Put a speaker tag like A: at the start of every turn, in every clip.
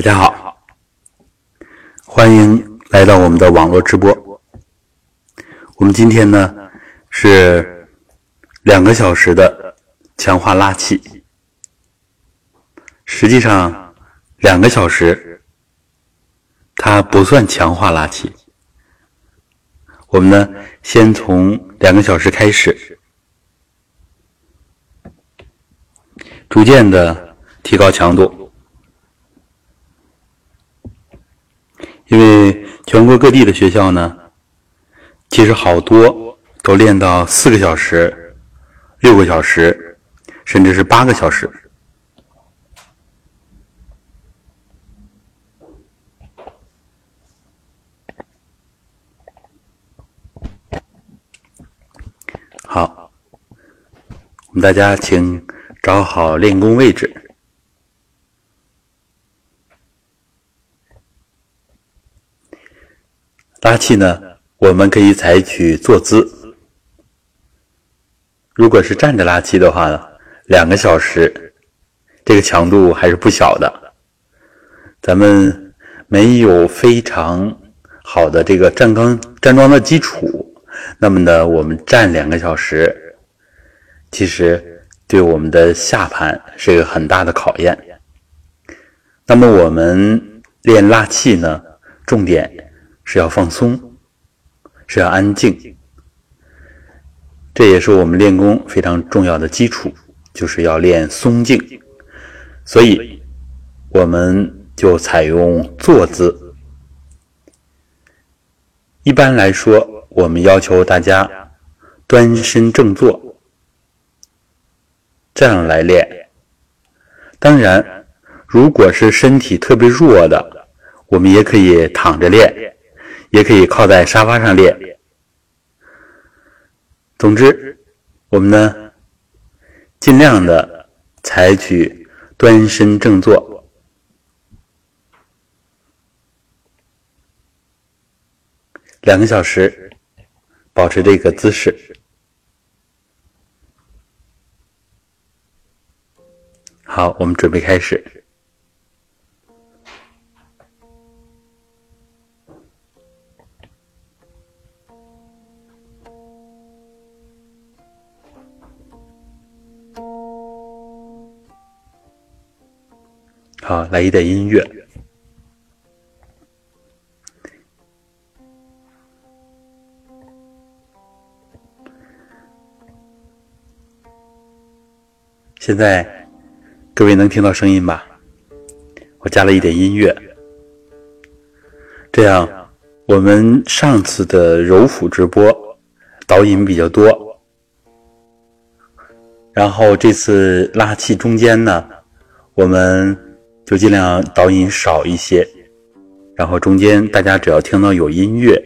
A: 大家好，欢迎来到我们的网络直播。我们今天呢是两个小时的强化拉气，实际上两个小时它不算强化拉气。我们呢先从两个小时开始，逐渐的提高强度。因为全国各地的学校呢，其实好多都练到四个小时、六个小时，甚至是八个小时。好，我们大家请找好练功位置。拉气呢，我们可以采取坐姿。如果是站着拉气的话呢，两个小时，这个强度还是不小的。咱们没有非常好的这个站桩站桩的基础，那么呢，我们站两个小时，其实对我们的下盘是一个很大的考验。那么我们练拉气呢，重点。是要放松，是要安静，这也是我们练功非常重要的基础，就是要练松静。所以，我们就采用坐姿。一般来说，我们要求大家端身正坐，这样来练。当然，如果是身体特别弱的，我们也可以躺着练。也可以靠在沙发上练。总之，我们呢，尽量的采取端身正坐，两个小时，保持这个姿势。好，我们准备开始。啊，来一点音乐。现在各位能听到声音吧？我加了一点音乐，这样我们上次的柔腹直播导引比较多，然后这次拉气中间呢，我们。就尽量导引少一些，然后中间大家只要听到有音乐，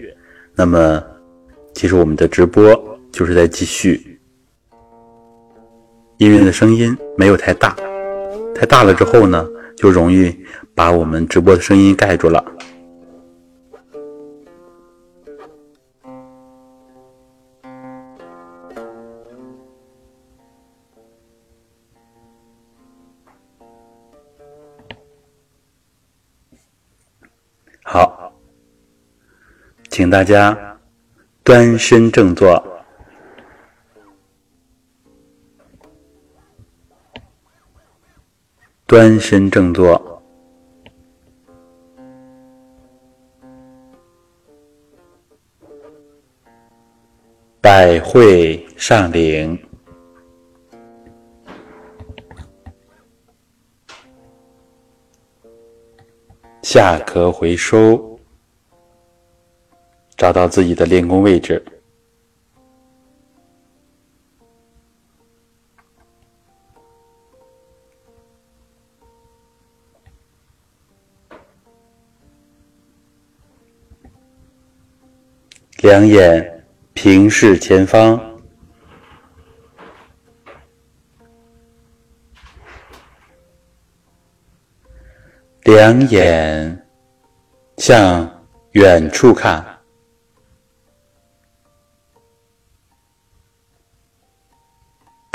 A: 那么其实我们的直播就是在继续。音乐的声音没有太大，太大了之后呢，就容易把我们直播的声音盖住了。请大家端身正坐，端身正坐，百会上领，下颌回收。找到自己的练功位置，两眼平视前方，两眼向远处看。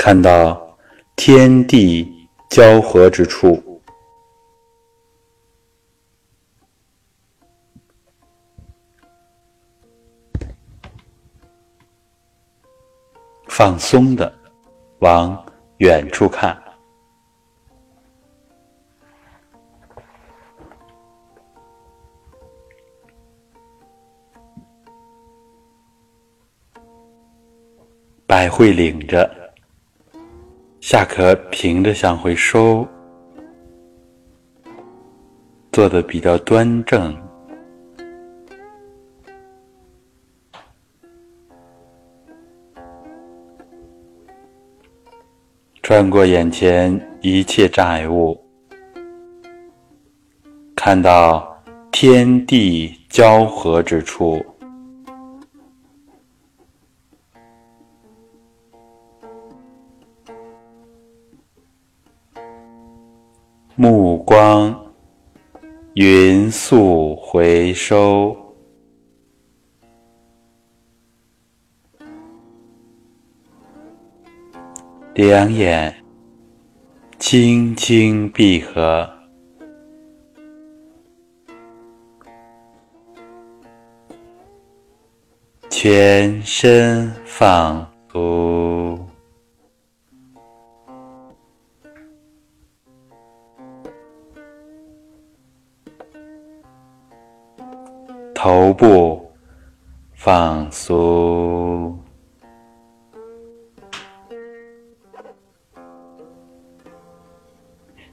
A: 看到天地交合之处。放松的往远处看。百会领着。下颌平着向回收，坐的比较端正，穿过眼前一切障碍物，看到天地交合之处。目光匀速回收，两眼轻轻闭合，全身放松。部放松，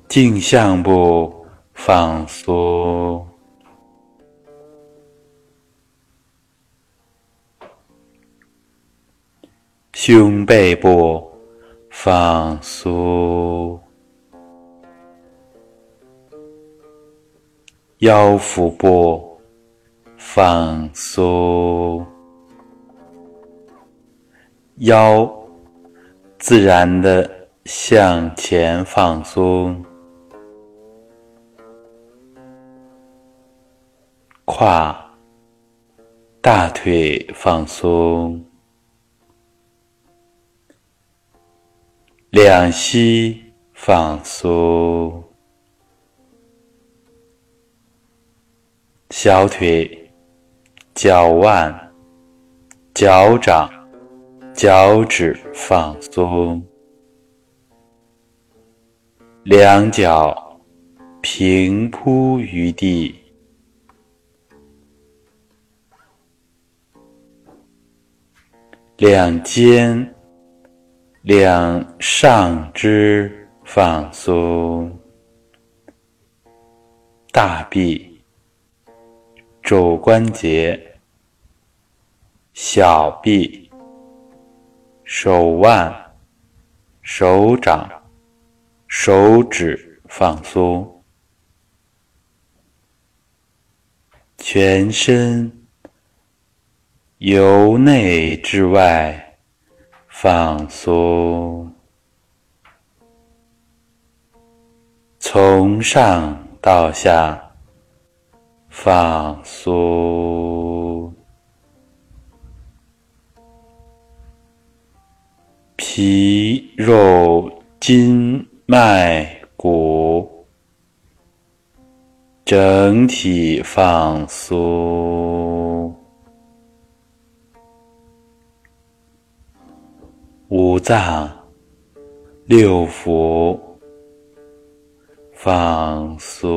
A: 颈项部放松，胸背部放松，腰腹部。放松，腰自然的向前放松，胯、大腿放松，两膝放松，小腿。脚腕、脚掌、脚趾放松，两脚平铺于地，两肩、两上肢放松，大臂、肘关节。小臂、手腕、手掌、手指放松，全身由内至外放松，从上到下放松。皮肉筋脉骨整体放松，五脏六腑放松，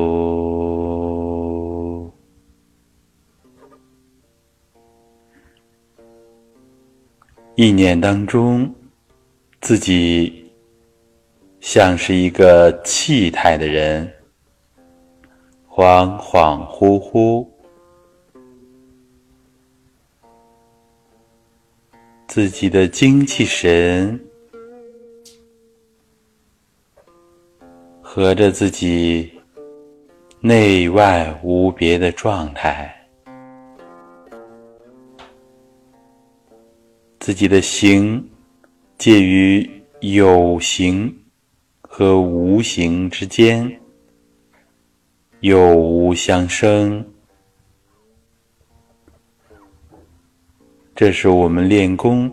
A: 一年当中。自己像是一个气态的人，恍恍惚惚，自己的精气神和着自己内外无别的状态，自己的形。介于有形和无形之间，有无相生，这是我们练功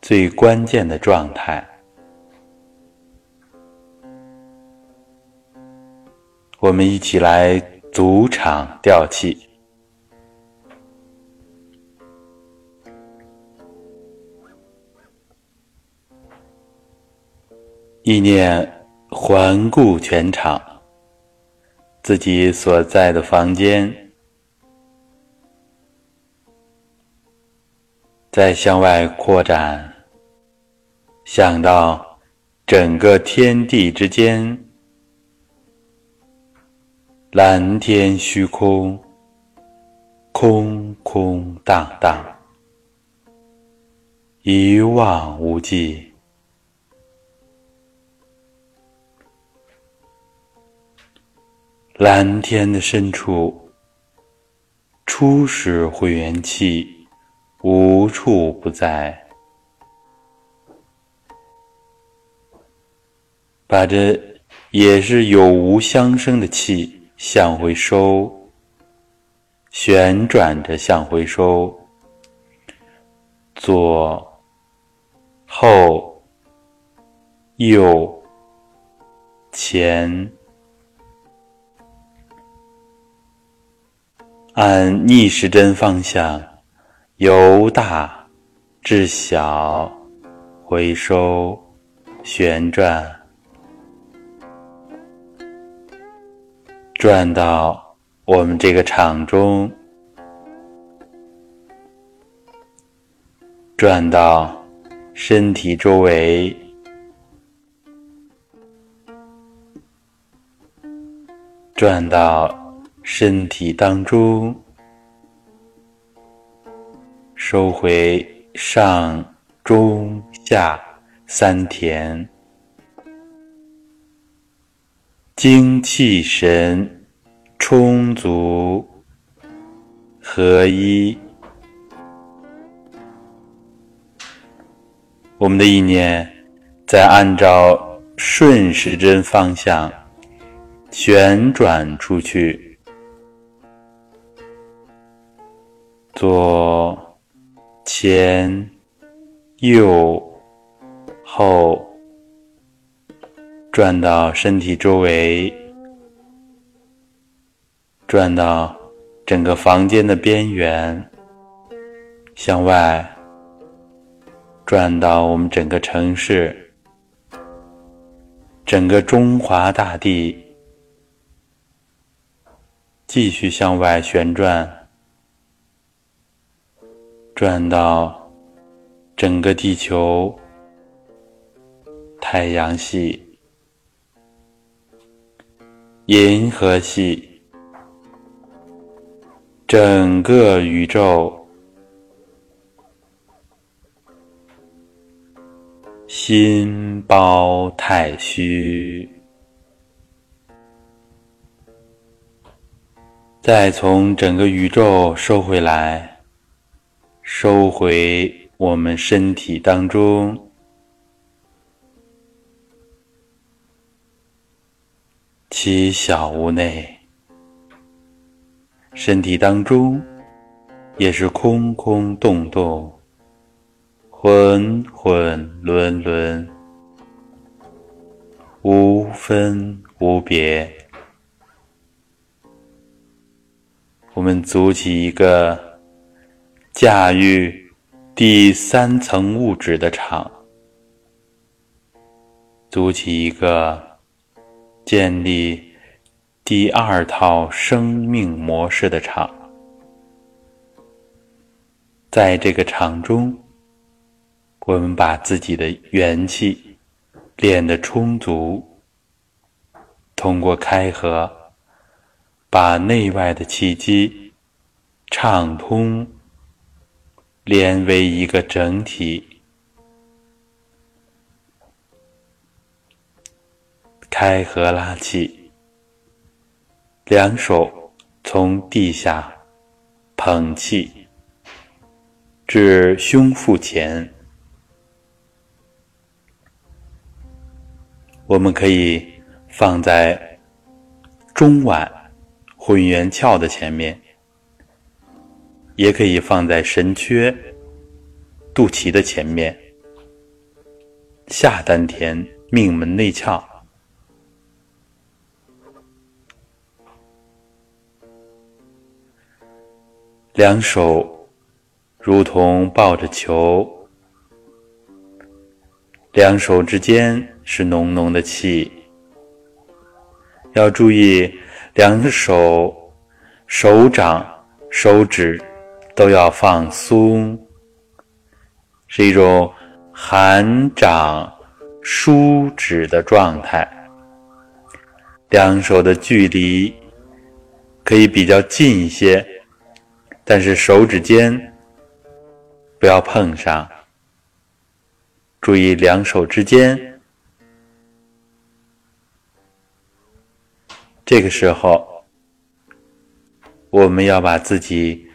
A: 最关键的状态。我们一起来组场调气。意念环顾全场，自己所在的房间，再向外扩展，想到整个天地之间，蓝天虚空，空空荡荡。一望无际，蓝天的深处，初始会元气无处不在。把这也是有无相生的气向回收，旋转着向回收，左。后、右、前，按逆时针方向由大至小回收旋转，转到我们这个场中，转到。身体周围，转到身体当中，收回上、中、下三田，精气神充足合一。我们的意念在按照顺时针方向旋转出去，左、前、右、后，转到身体周围，转到整个房间的边缘，向外。转到我们整个城市，整个中华大地，继续向外旋转，转到整个地球、太阳系、银河系、整个宇宙。心包太虚，再从整个宇宙收回来，收回我们身体当中，其小屋内，身体当中也是空空洞洞。浑浑沦沦，无分无别。我们组起一个驾驭第三层物质的场，组起一个建立第二套生命模式的场，在这个场中。我们把自己的元气练得充足，通过开合，把内外的气机畅通，连为一个整体。开合拉气，两手从地下捧气至胸腹前。我们可以放在中脘混元窍的前面，也可以放在神阙肚脐的前面，下丹田命门内窍，两手如同抱着球，两手之间。是浓浓的气。要注意，两手、手掌、手指都要放松，是一种含掌舒指的状态。两手的距离可以比较近一些，但是手指尖不要碰上。注意两手之间，这个时候我们要把自己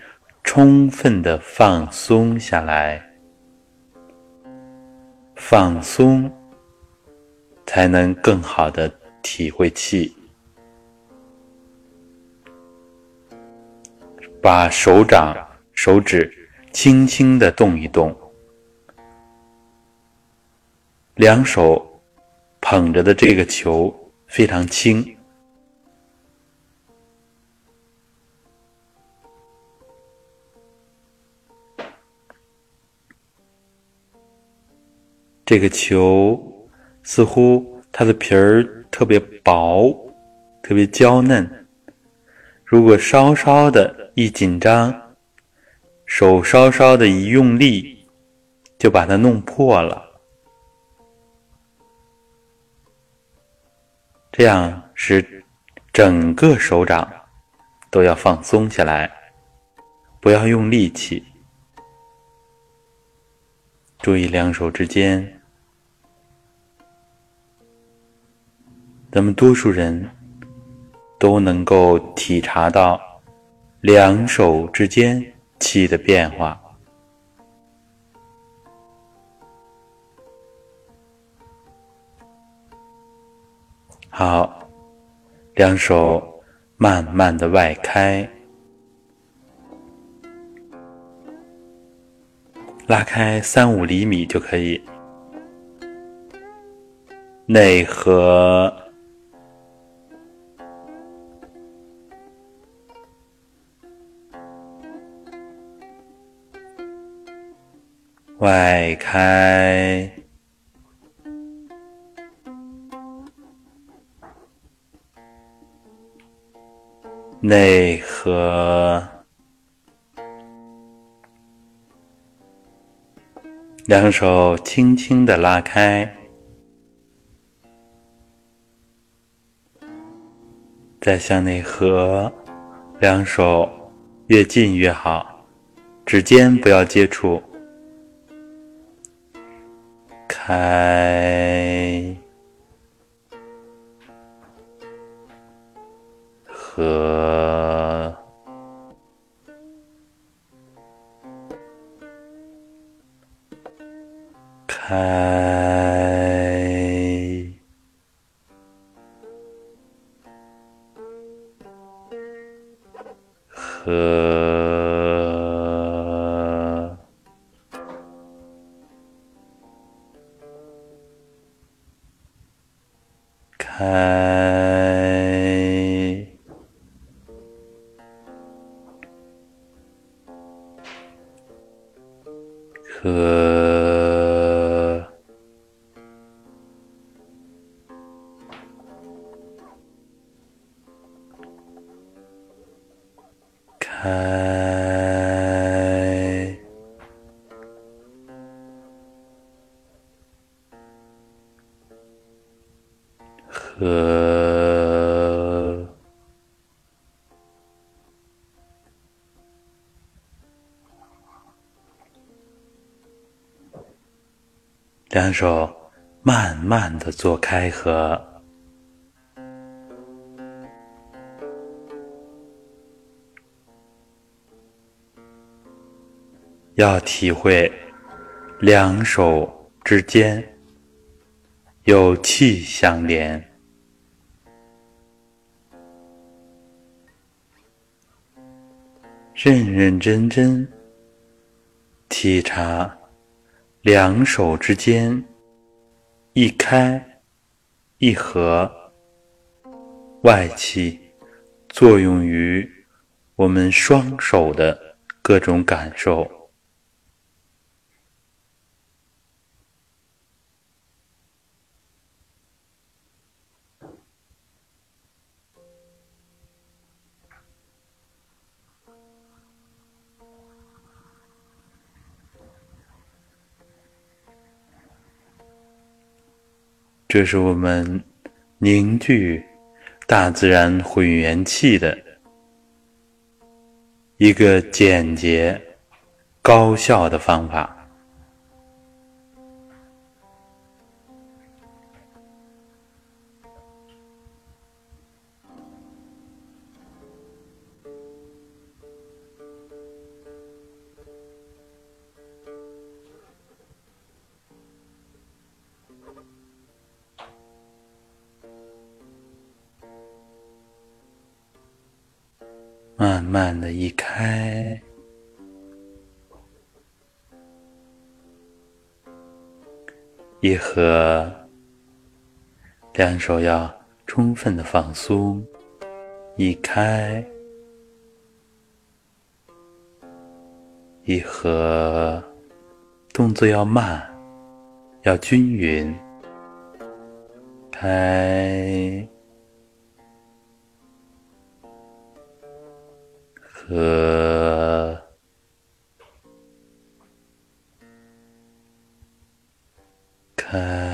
A: 充分的放松下来，放松才能更好的体会气。把手掌、手指轻轻的动一动。两手捧着的这个球非常轻，这个球似乎它的皮儿特别薄，特别娇嫩。如果稍稍的一紧张，手稍稍的一用力，就把它弄破了。这样使整个手掌都要放松下来，不要用力气。注意两手之间，咱们多数人都能够体察到两手之间气的变化。好，两手慢慢的外开，拉开三五厘米就可以。内合，外开。内合，两手轻轻的拉开，再向内合，两手越近越好，指尖不要接触，开。和开和两手慢慢的做开合，要体会两手之间有气相连，认认真真体察。两手之间一开一合，外气作用于我们双手的各种感受。这是我们凝聚大自然混元气的一个简洁、高效的方法。开，一合，两手要充分的放松，一开，一合，动作要慢，要均匀，开。和开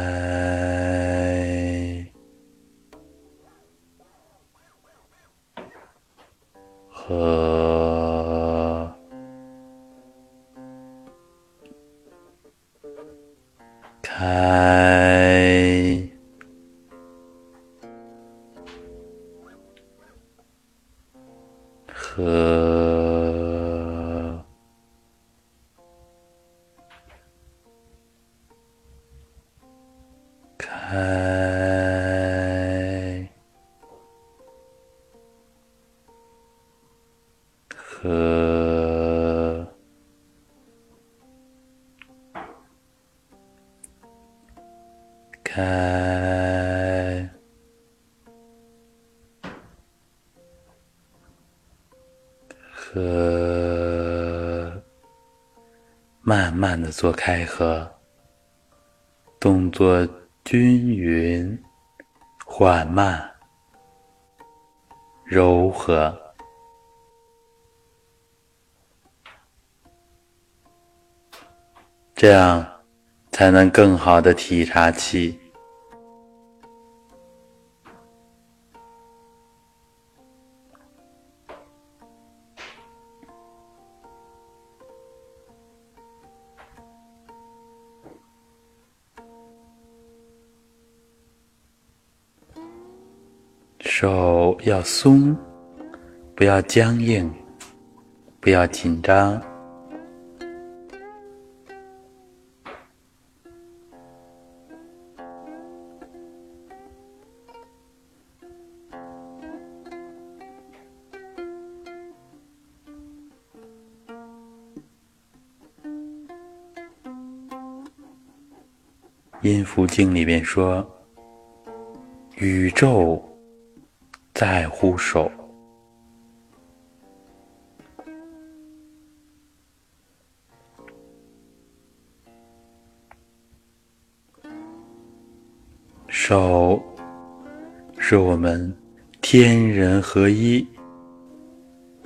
A: 慢慢的做开合，动作均匀、缓慢、柔和。这样才能更好的体察气，松，不要僵硬，不要紧张。《音符经》里面说：“宇宙在乎手，手是我们天人合一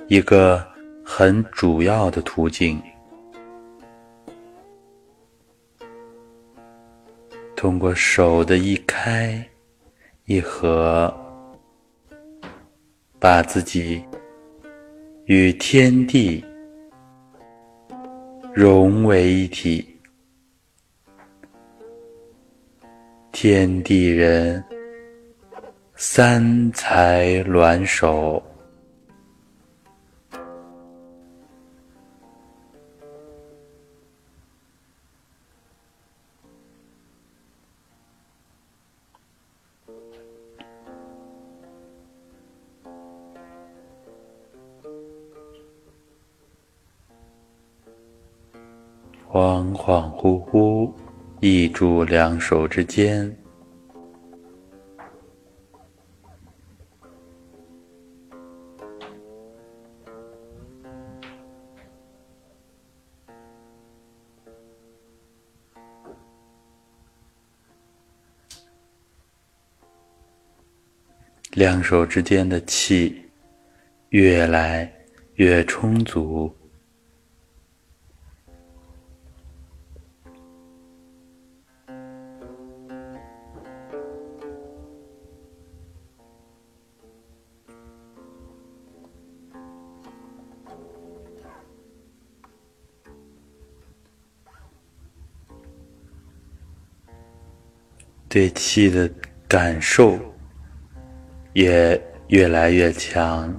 A: 一个很主要的途径。”通过手的一开一合，把自己与天地融为一体，天地人三才暖手。住两手之间，两手之间的气越来越充足。对气的感受也越来越强。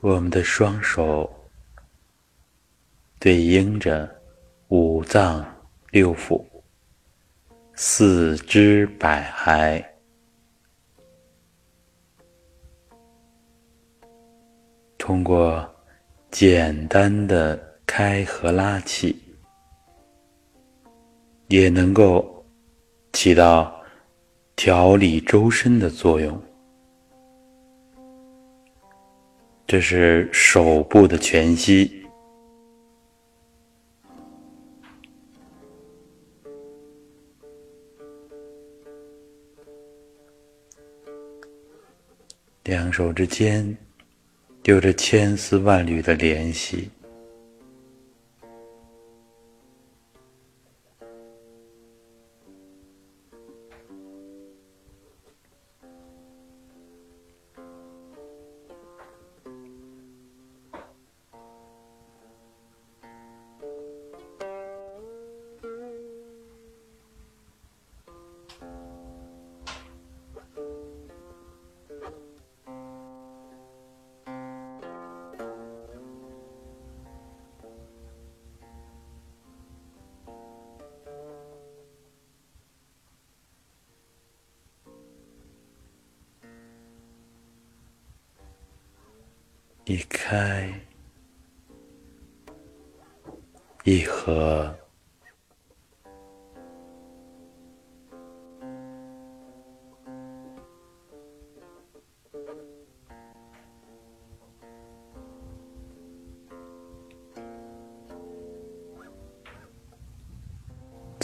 A: 我们的双手对应着五脏六腑、四肢百骸，通过简单的开合拉气，也能够起到调理周身的作用。这是手部的全息，两手之间有着千丝万缕的联系。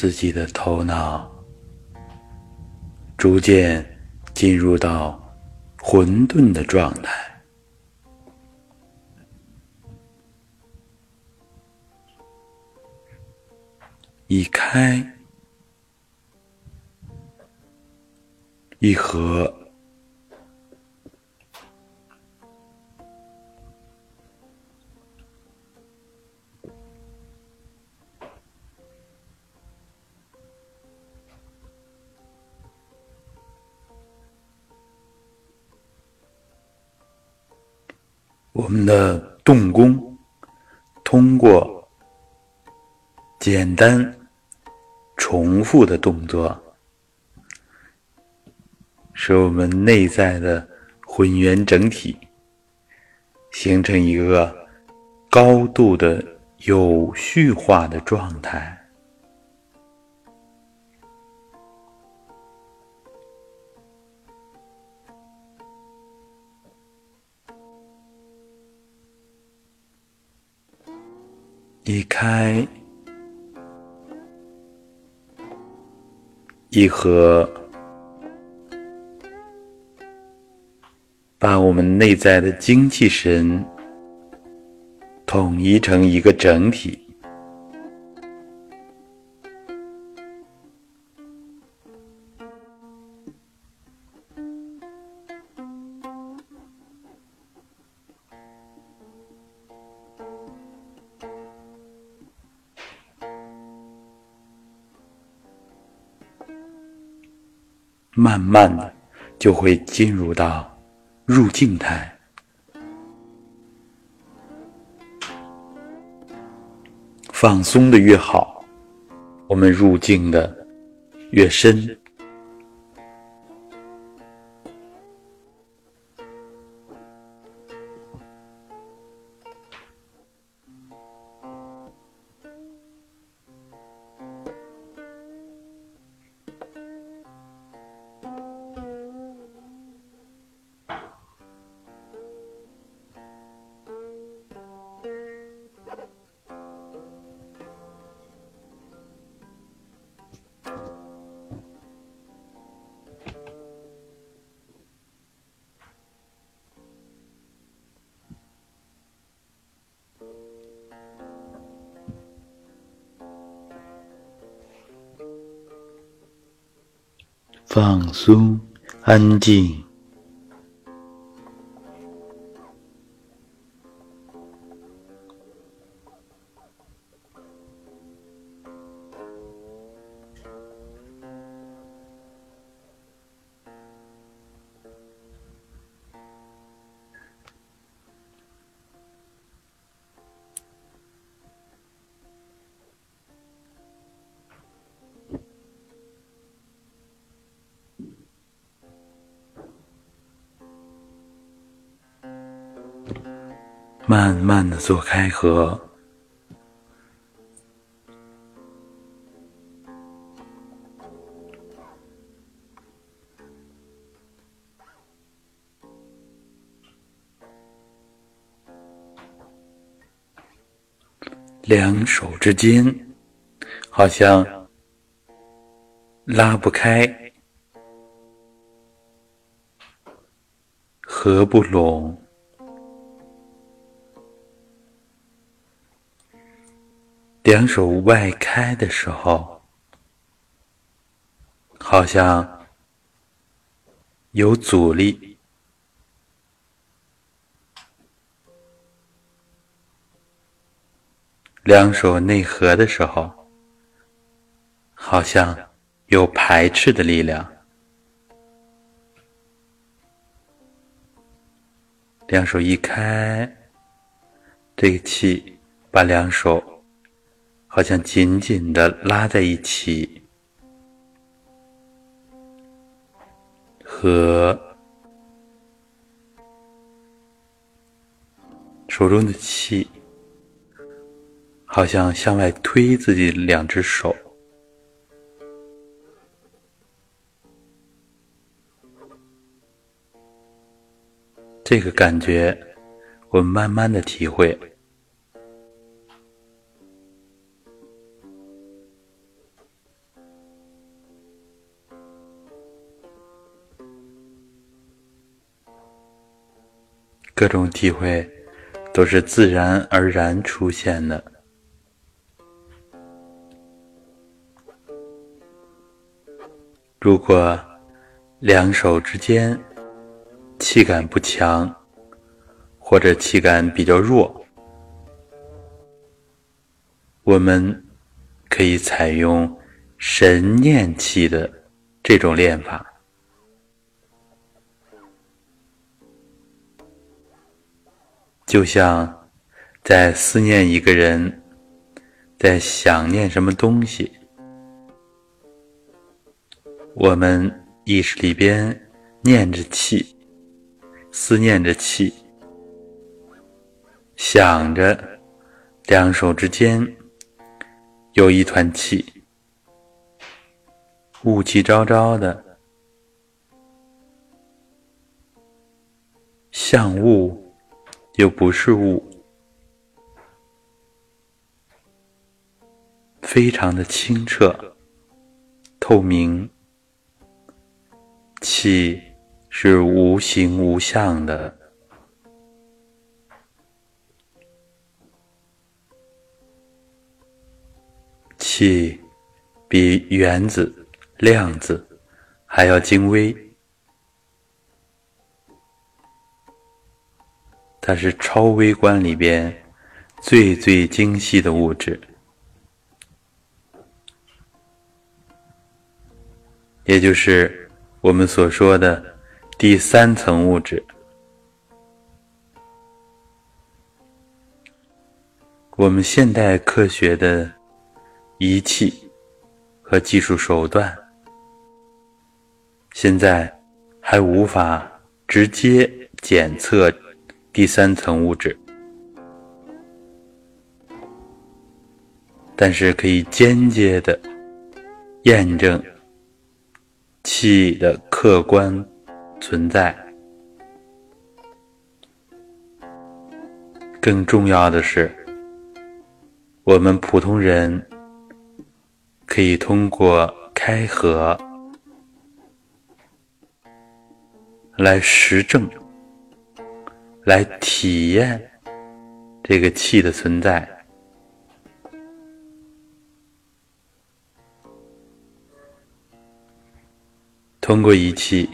A: 自己的头脑逐渐进入到混沌的状态。一开一合，我们的动功通过。简单、重复的动作，使我们内在的混元整体形成一个高度的有序化的状态。一开。一合，把我们内在的精气神统一成一个整体。慢慢的，就会进入到入静态。放松的越好，我们入境的越深。放松、安做开合，两手之间好像拉不开，合不拢。两手外开的时候，好像有阻力；两手内合的时候，好像有排斥的力量。两手一开，这个气把两手。好像紧紧的拉在一起，和手中的气，好像向外推自己两只手，这个感觉，我们慢慢的体会。各种体会都是自然而然出现的。如果两手之间气感不强，或者气感比较弱，我们可以采用神念气的这种练法。就像在思念一个人，在想念什么东西，我们意识里边念着气，思念着气，想着两手之间有一团气，雾气昭昭的，像雾。又不是雾，非常的清澈、透明。气是无形无相的，气比原子、量子还要精微。它是超微观里边最最精细的物质，也就是我们所说的第三层物质。我们现代科学的仪器和技术手段，现在还无法直接检测。第三层物质，但是可以间接的验证气的客观存在。更重要的是，我们普通人可以通过开合来实证。来体验这个气的存在。通过仪器，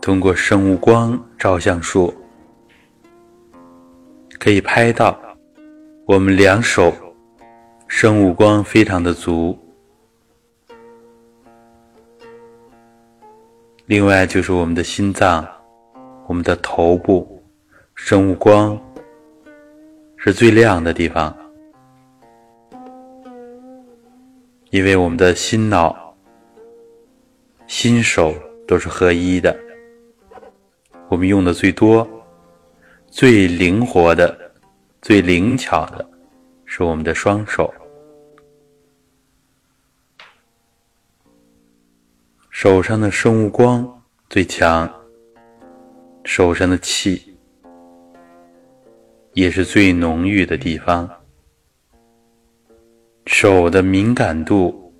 A: 通过生物光照相术，可以拍到我们两手生物光非常的足。另外就是我们的心脏，我们的头部，生物光是最亮的地方，因为我们的心脑、心手都是合一的，我们用的最多、最灵活的、最灵巧的是我们的双手。手上的生物光最强，手上的气也是最浓郁的地方。手的敏感度，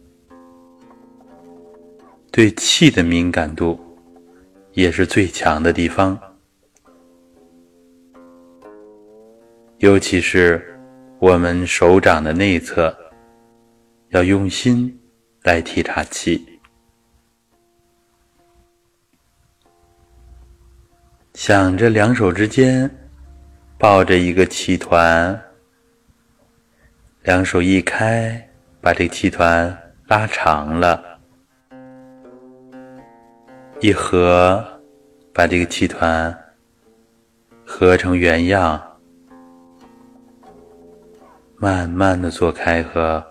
A: 对气的敏感度也是最强的地方。尤其是我们手掌的内侧，要用心来体察气。想着两手之间抱着一个气团，两手一开，把这个气团拉长了，一合，把这个气团合成原样，慢慢的做开合。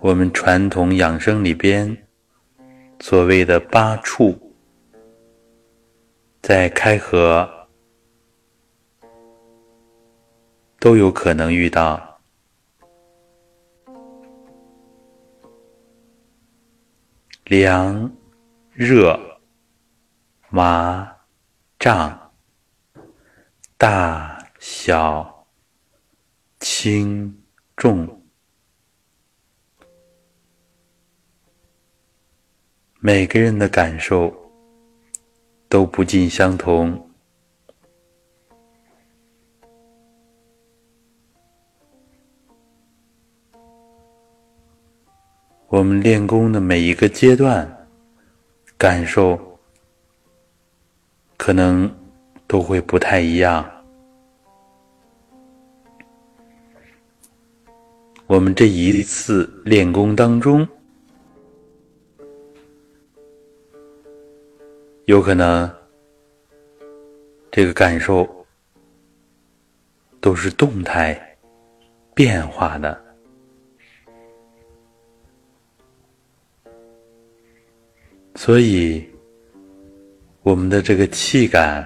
A: 我们传统养生里边。所谓的八处，在开合都有可能遇到凉、热、麻、胀、大小、轻重。每个人的感受都不尽相同。我们练功的每一个阶段，感受可能都会不太一样。我们这一次练功当中。有可能，这个感受都是动态变化的，所以我们的这个气感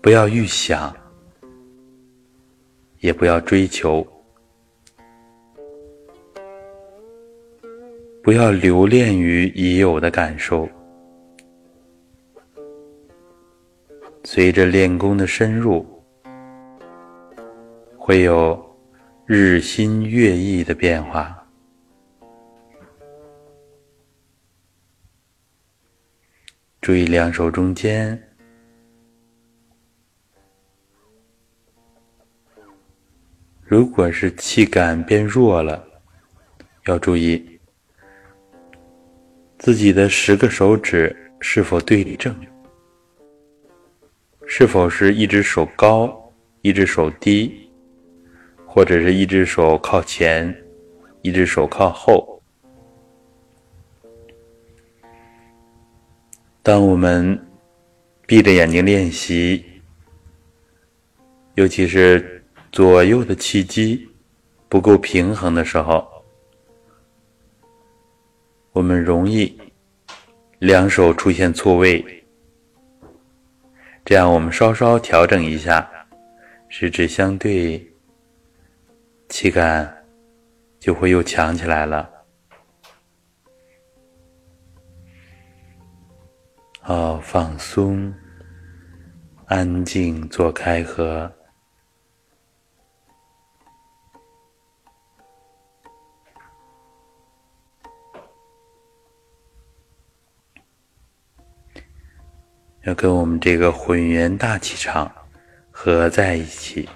A: 不要预想，也不要追求，不要留恋于已有的感受。随着练功的深入，会有日新月异的变化。注意两手中间，如果是气感变弱了，要注意自己的十个手指是否对正。是否是一只手高，一只手低，或者是一只手靠前，一只手靠后？当我们闭着眼睛练习，尤其是左右的气机不够平衡的时候，我们容易两手出现错位。这样，我们稍稍调整一下，十指相对，气感就会又强起来了。好，放松，安静，做开合。要跟我们这个混元大气场合在一起，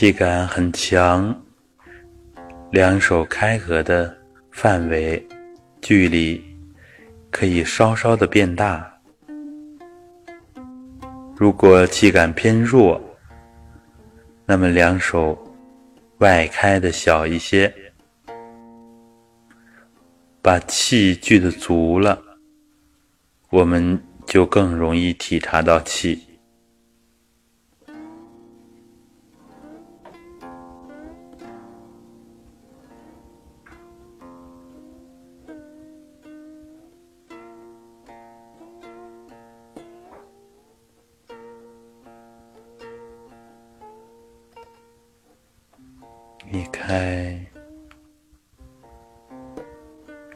A: 气感很强，两手开合的范围、距离可以稍稍的变大。如果气感偏弱，那么两手外开的小一些，把气聚的足了，我们就更容易体察到气。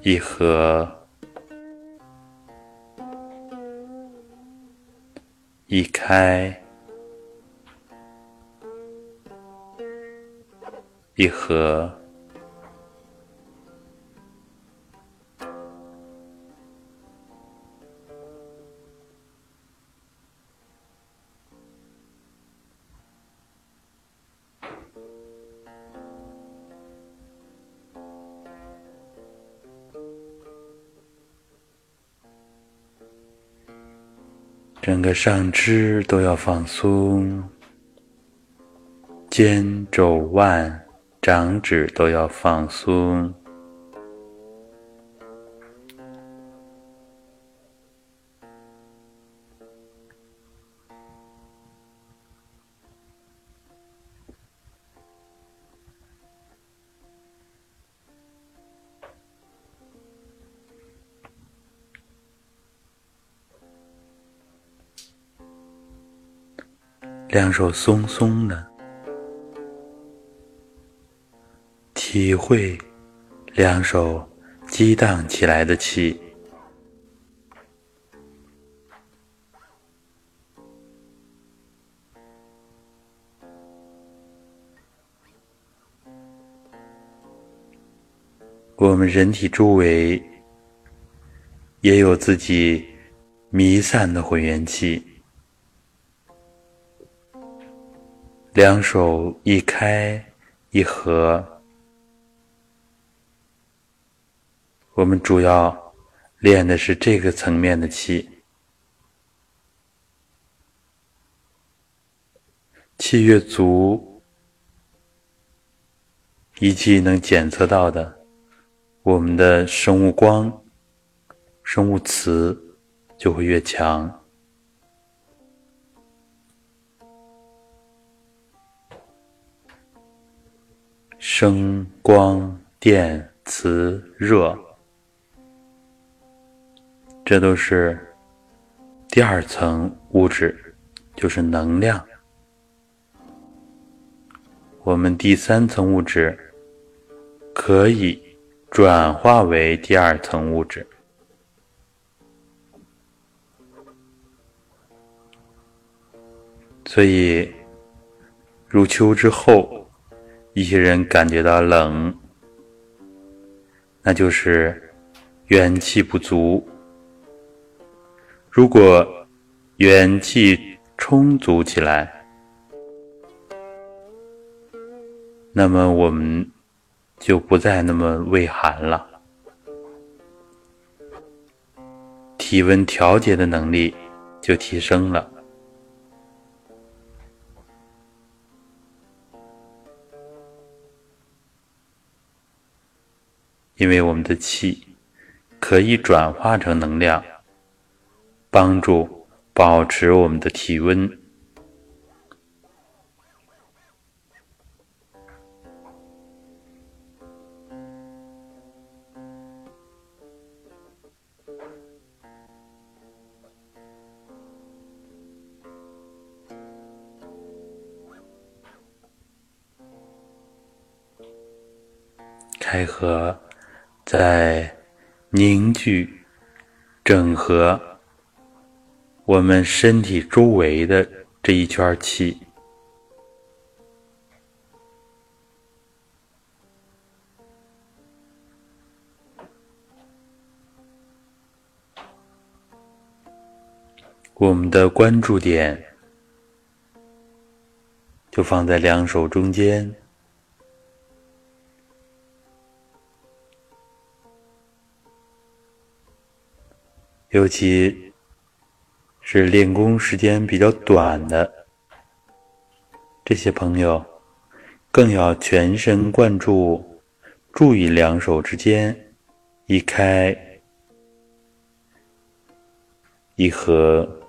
A: 一合，一开一合。整个上肢都要放松，肩、肘、腕、掌指都要放松。两手松松的，体会两手激荡起来的气。我们人体周围也有自己弥散的混元气。两手一开一合，我们主要练的是这个层面的气。气越足，仪器能检测到的，我们的生物光、生物磁就会越强。声、光、电、磁、热，这都是第二层物质，就是能量。我们第三层物质可以转化为第二层物质，所以入秋之后。一些人感觉到冷，那就是元气不足。如果元气充足起来，那么我们就不再那么畏寒了，体温调节的能力就提升了。因为我们的气可以转化成能量，帮助保持我们的体温。开合。在凝聚、整合我们身体周围的这一圈气，我们的关注点就放在两手中间，尤其是练功时间比较短的这些朋友，更要全神贯注，注意两手之间一开一合。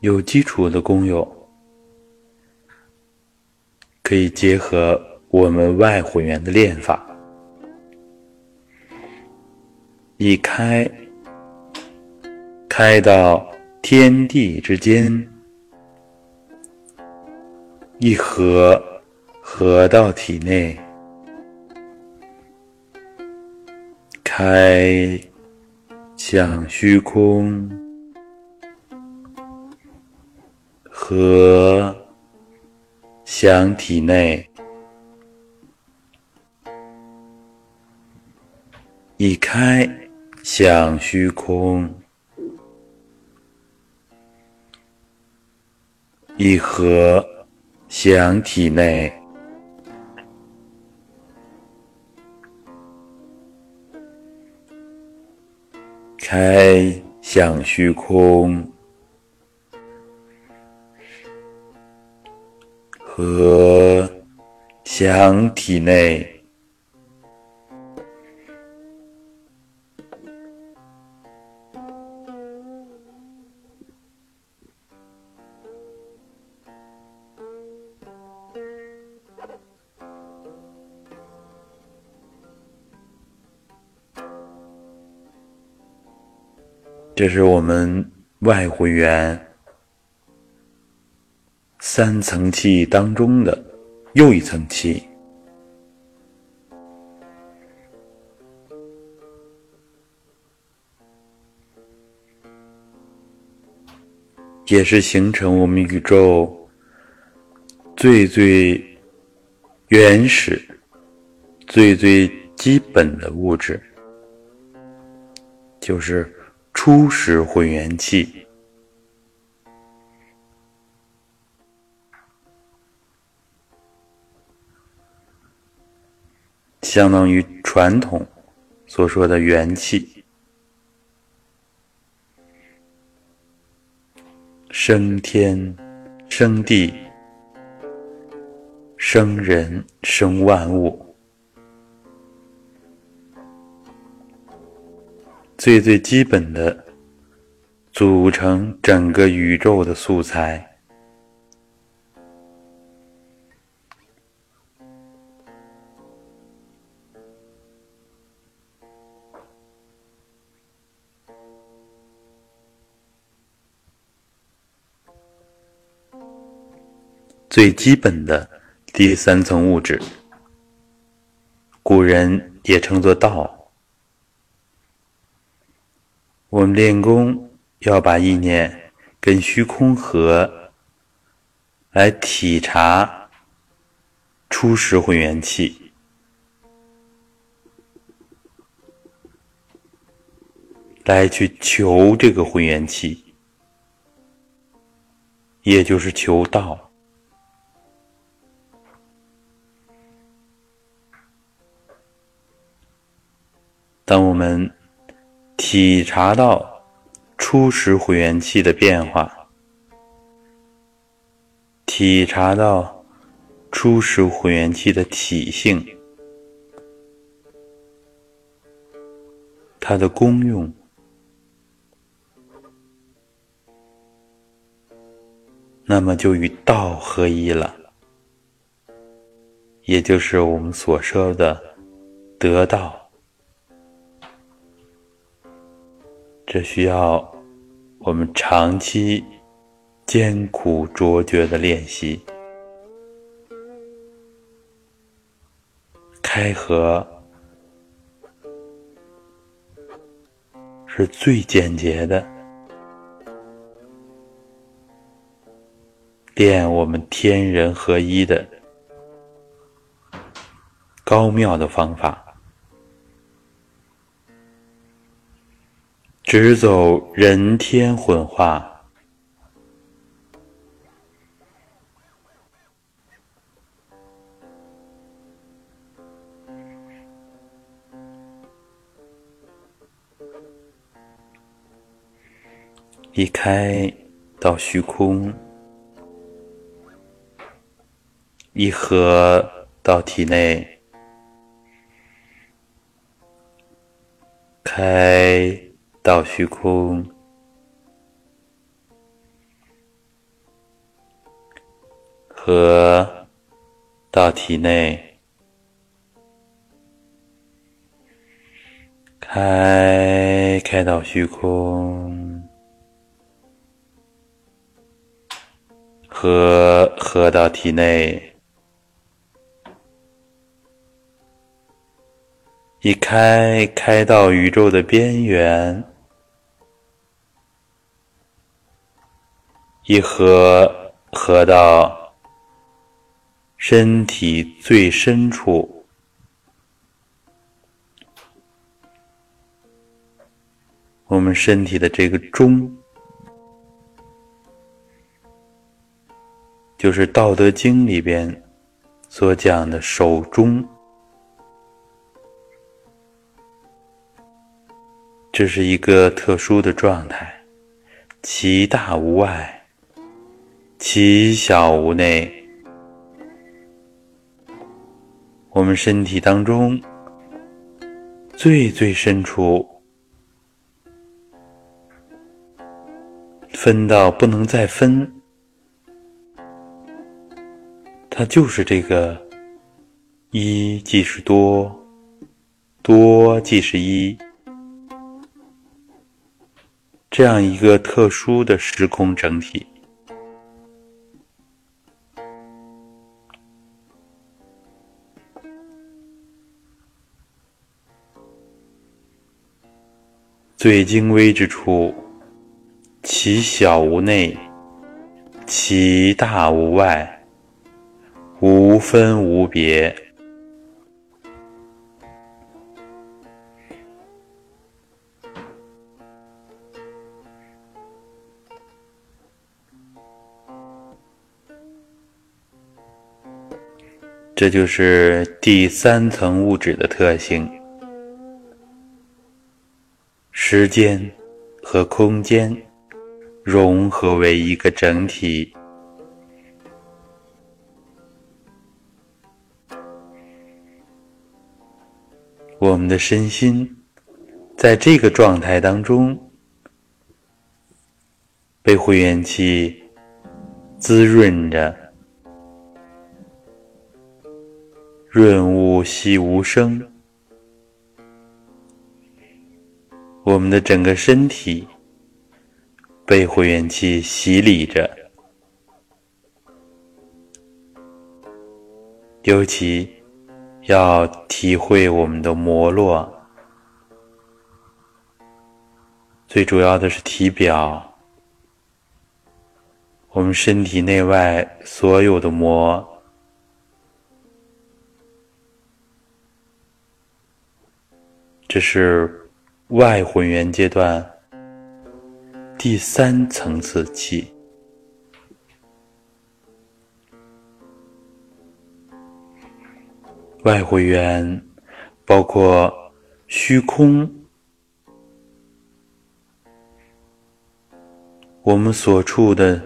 A: 有基础的工友，可以结合我们外火源的练法，一开开到天地之间，一合合到体内，开向虚空。和向体内，一开向虚空，一合向体内，开向虚空。和向体内，这是我们外会员。三层气当中的又一层气，也是形成我们宇宙最最原始、最最基本的物质，就是初始混元气。相当于传统所说的元气，生天、生地、生人、生万物，最最基本的组成整个宇宙的素材。最基本的第三层物质，古人也称作道。我们练功要把意念跟虚空合，来体察初始混元气，来去求这个混元气，也就是求道。当我们体察到初始混元气的变化，体察到初始混元气的体性，它的功用，那么就与道合一了，也就是我们所说的得道。这需要我们长期艰苦卓绝的练习。开合是最简洁的练我们天人合一的高妙的方法，直走人天混化，一开到虚空。一合到体内，开到虚空，和到体内，开开到虚空，和合到体内。一开开到宇宙的边缘，一合合到身体最深处，我们身体的这个中，就是《道德经》里边所讲的手中。这是一个特殊的状态，其大无外，其小无内。我们身体当中最最深处，分到不能再分，它就是这个一即是多，多即是一。这样一个特殊的时空整体，最精微之处，其小无内，其大无外，无分无别。这就是第三层物质的特性：时间和空间融合为一个整体。我们的身心在这个状态当中，被会元气滋润着。润物细无声，我们的整个身体被回元气洗礼着，尤其要体会我们的膜络，最主要的是体表，我们身体内外所有的膜。这是外混元阶段第三层次气，外混元包括虚空，我们所处的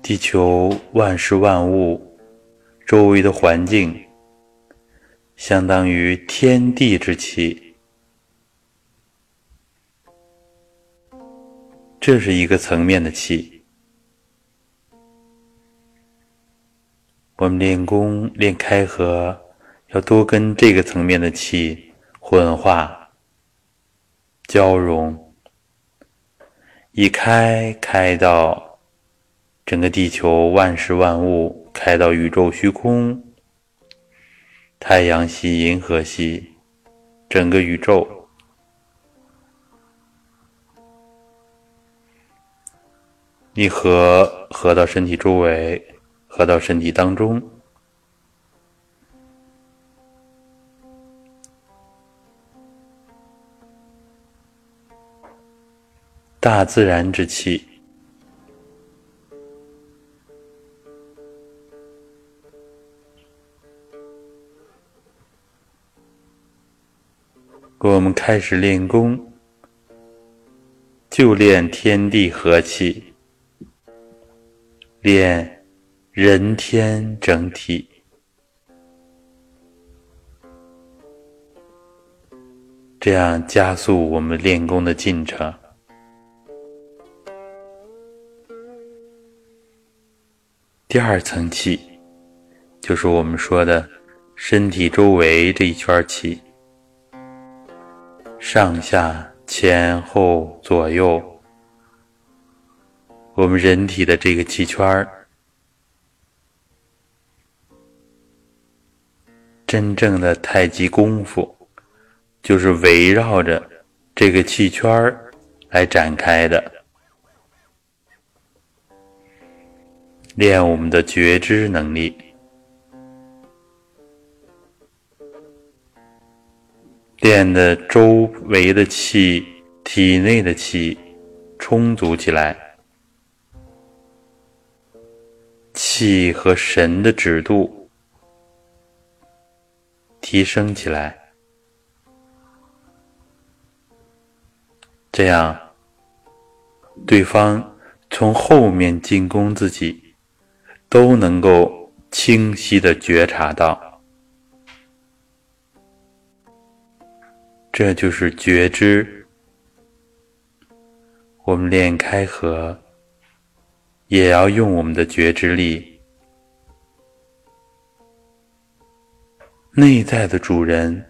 A: 地球万事万物周围的环境，相当于天地之气。这是一个层面的气，我们练功练开合，要多跟这个层面的气混化、交融，一开开到整个地球万事万物，开到宇宙虚空、太阳系、银河系，整个宇宙。一合合到身体周围，合到身体当中。大自然之气。我们开始练功。就练天地和气。变人天整体，这样加速我们练功的进程。第二层气，就是我们说的身体周围这一圈气。上下前后左右，我们人体的这个气圈儿，真正的太极功夫就是围绕着这个气圈儿来展开的，练我们的觉知能力。练的周围的气、体内的气充足起来，气和神的指度提升起来，这样对方从后面进攻自己，都能够清晰的觉察到。这就是觉知。我们练开合，也要用我们的觉知力。内在的主人，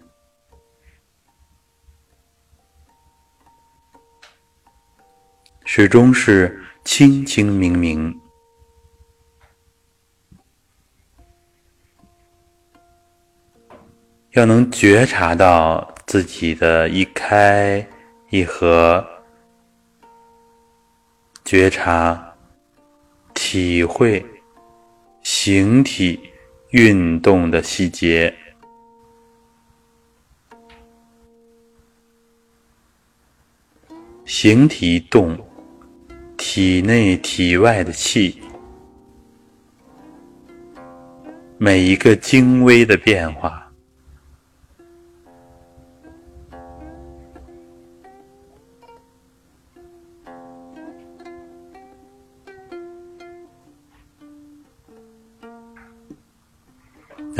A: 始终是清清明明，要能觉察到。自己的一开一合，觉察、体会形体运动的细节，形体动，体内体外的气，每一个精微的变化。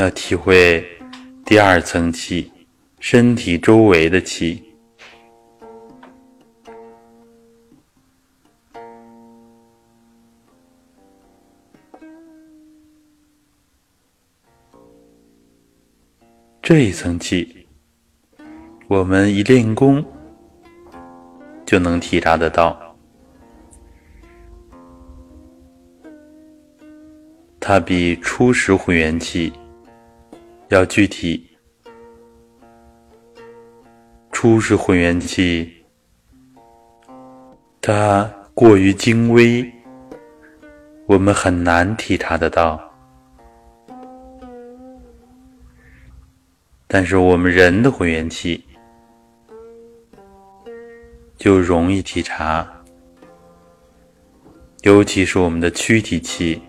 A: 要体会第二层气，身体周围的气。这一层气，我们一练功就能体察得到，它比初始混元气。要具体，初始混元气，它过于精微，我们很难体察得到。但是我们人的混元气就容易体察，尤其是我们的躯体气。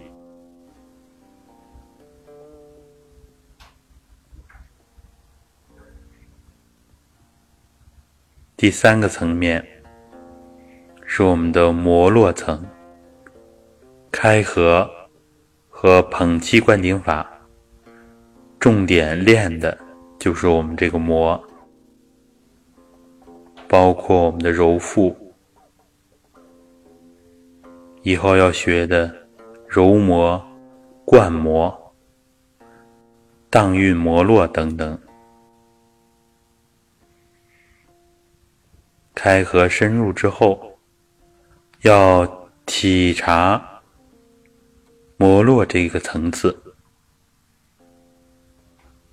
A: 第三个层面是我们的摩络层，开合和捧气灌顶法，重点练的就是我们这个摩，包括我们的揉腹，以后要学的揉摩、灌摩、荡运摩络等等。开合深入之后，要体察摩络这个层次，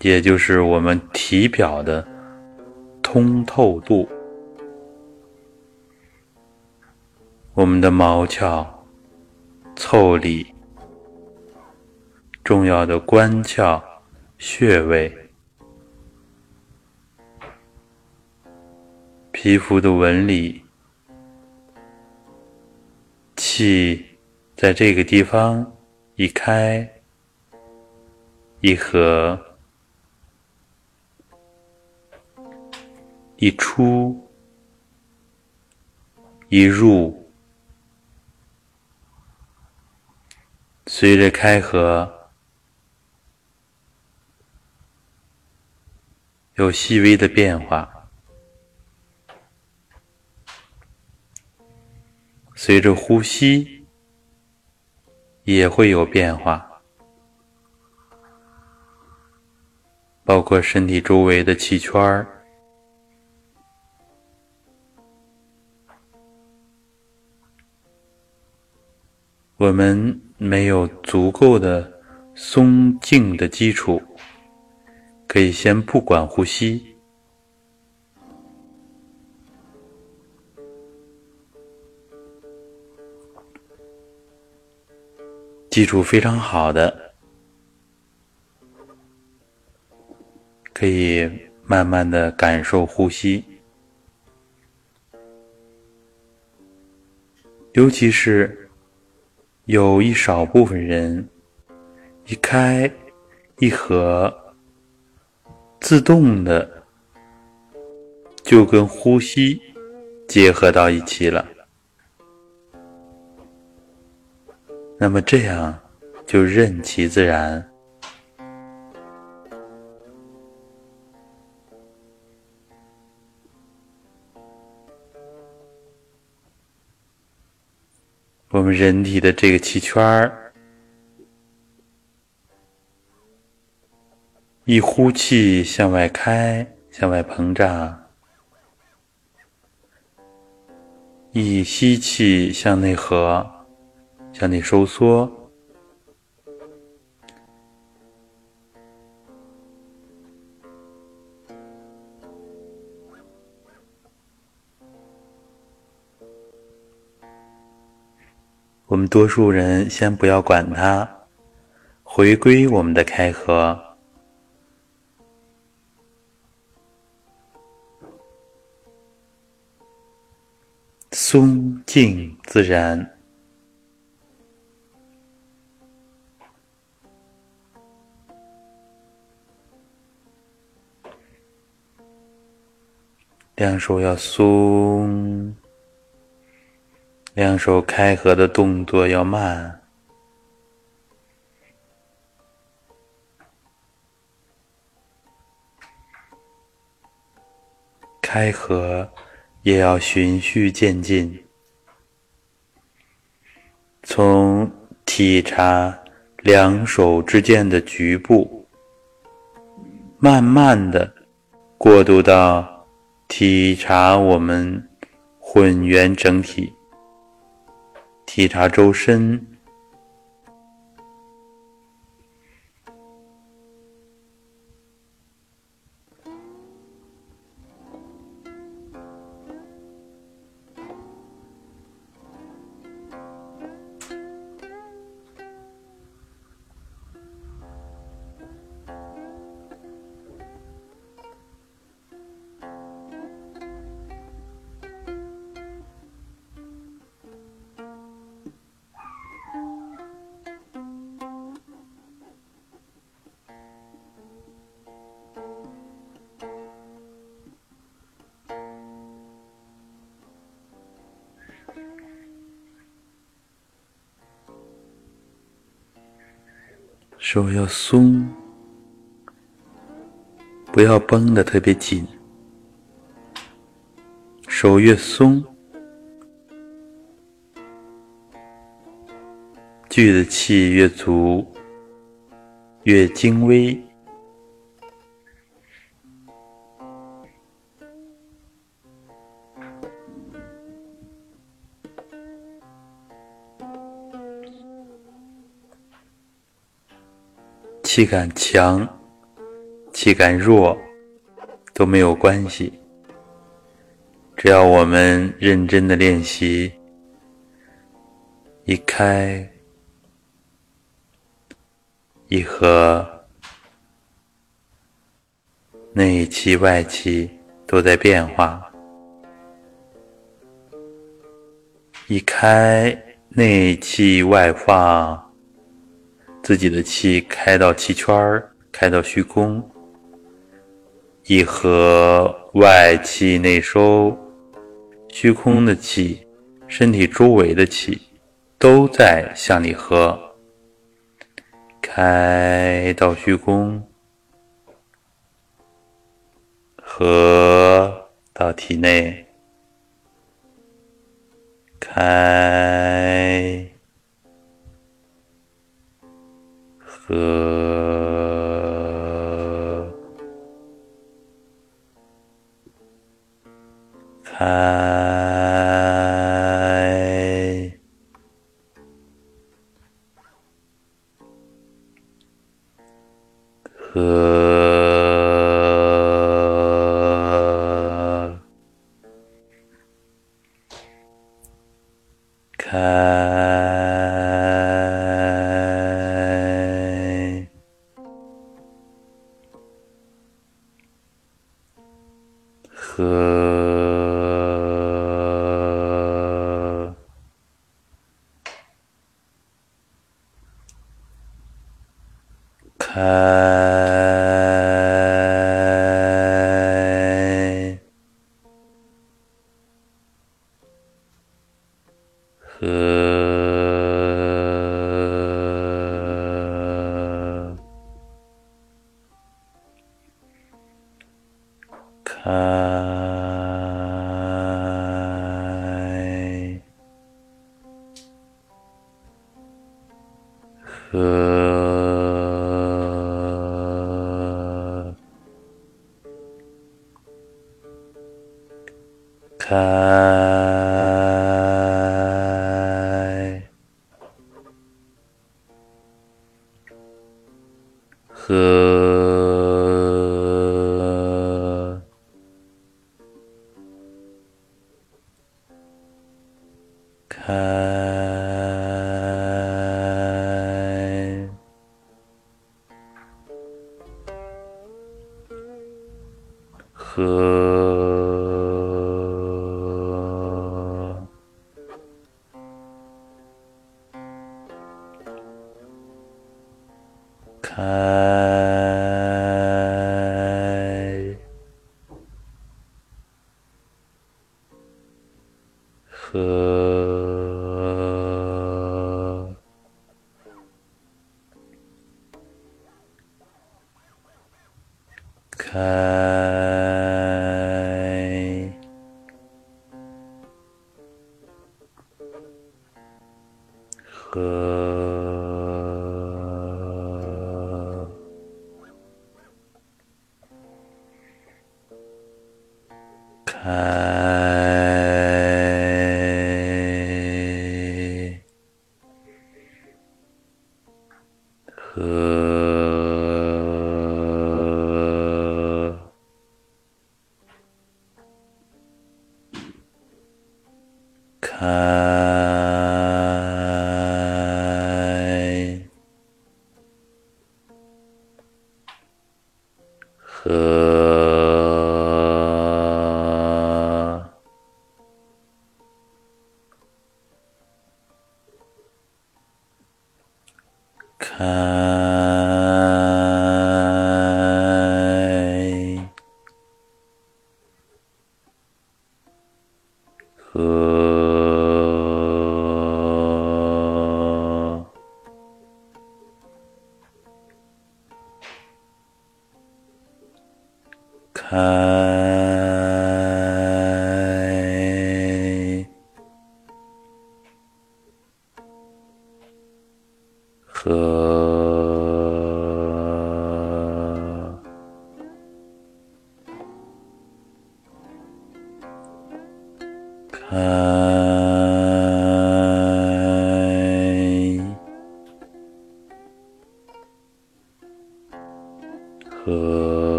A: 也就是我们体表的通透度，我们的毛窍、腠理、重要的关窍、穴位。皮肤的纹理、气在这个地方一开一合，一出一入，随着开合有细微的变化。随着呼吸，也会有变化，包括身体周围的气圈儿。我们没有足够的松静的基础，可以先不管呼吸。基础非常好的，可以慢慢的感受呼吸，尤其是有一少部分人一开一合，自动的就跟呼吸结合到一起了。那么这样就任其自然。我们人体的这个气圈儿，一呼气向外开，向外膨胀；一吸气向内合。向内收缩，我们多数人先不要管它，回归我们的开合，松静自然。两手要松，两手开合的动作要慢，开合也要循序渐进，从体察两手之间的局部，慢慢的过渡到。体察我们混元整体，体察周身。手要松，不要绷得特别紧。手越松，聚的气越足，越精微。气感强，气感弱都没有关系，只要我们认真的练习，一开一合，内气外气都在变化，一开内气外放，自己的气开到气圈儿，开到虚空，一合外气内收，虚空的气，身体周围的气都在向里合，开到虚空，合到体内。开歌。看和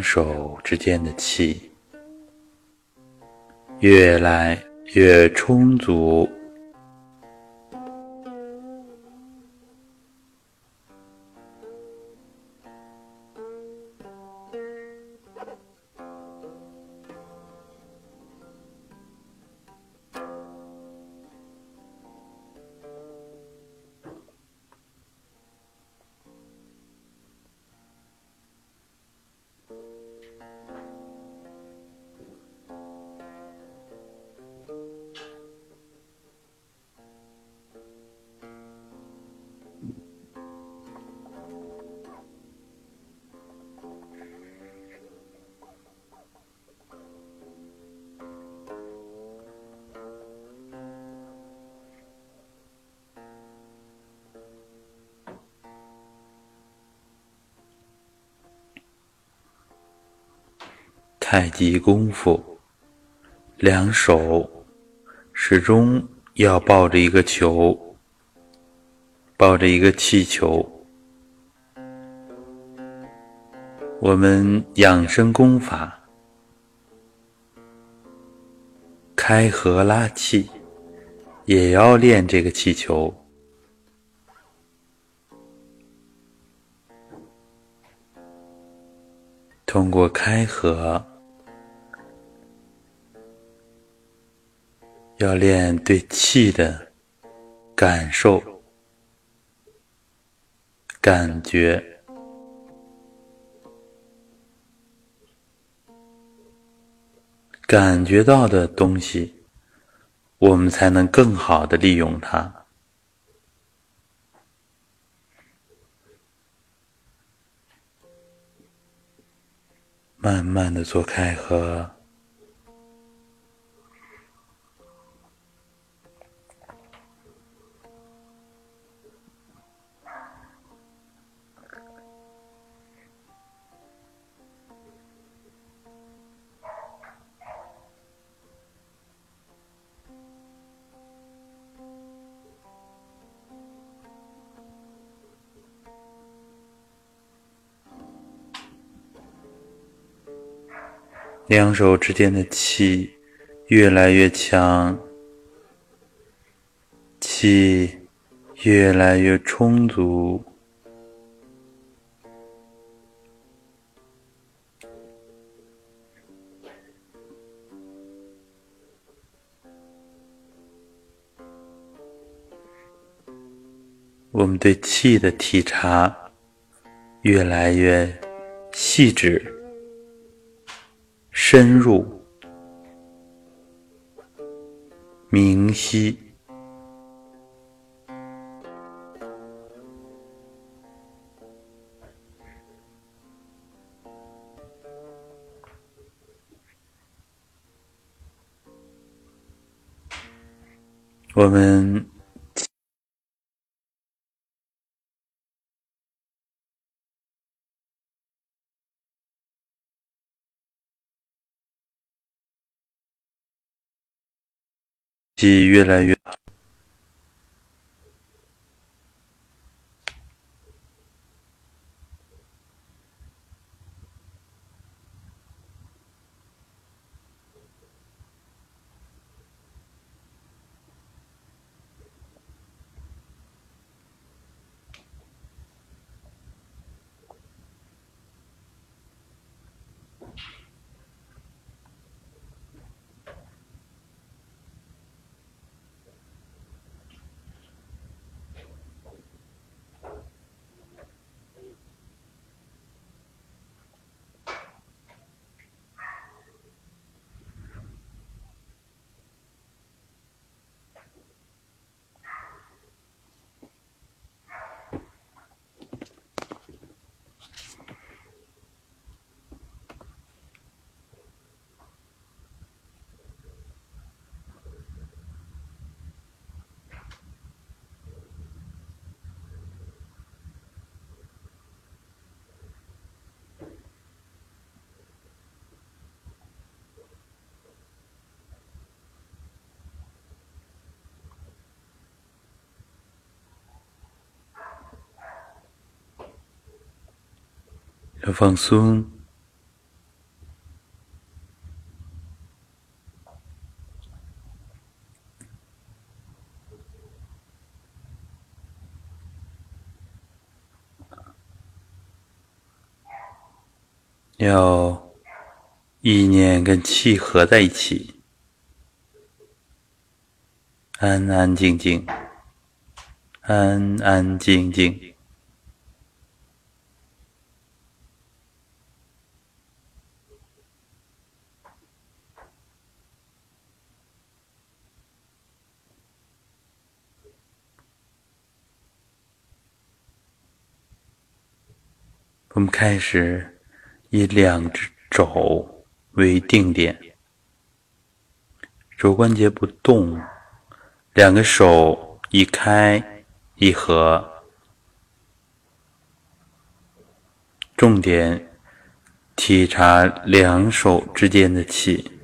A: 双手之间的气越来越充足。太极功夫，两手始终要抱着一个球，抱着一个气球。我们养生功法，开合拉气，也要练这个气球。通过开合。要练对气的感受、感觉，感觉到的东西，我们才能更好的利用它。慢慢的做开合。两手之间的气越来越强，气越来越充足。我们对气的体察越来越细致。深入，明晰。我们。气越来越。放松。要意念跟气合在一起，安安静静，安安静静。开始。以两只肘为定点，肘关节不动，两个手一开一合，重点体察两手之间的气。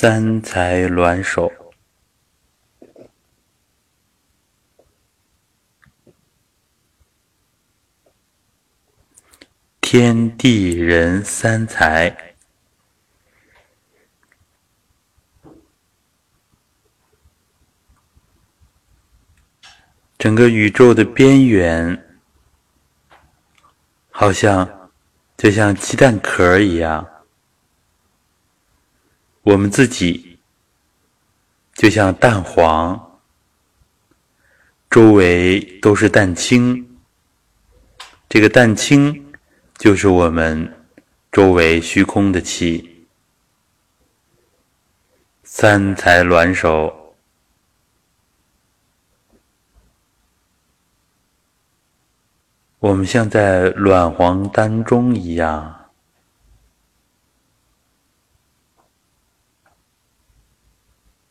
A: 三才卵手，天地人三才，整个宇宙的边缘，好像就像鸡蛋壳一样。我们自己就像蛋黄，周围都是蛋清。这个蛋清就是我们周围虚空的气。三才卵手，我们像在卵黄当中一样。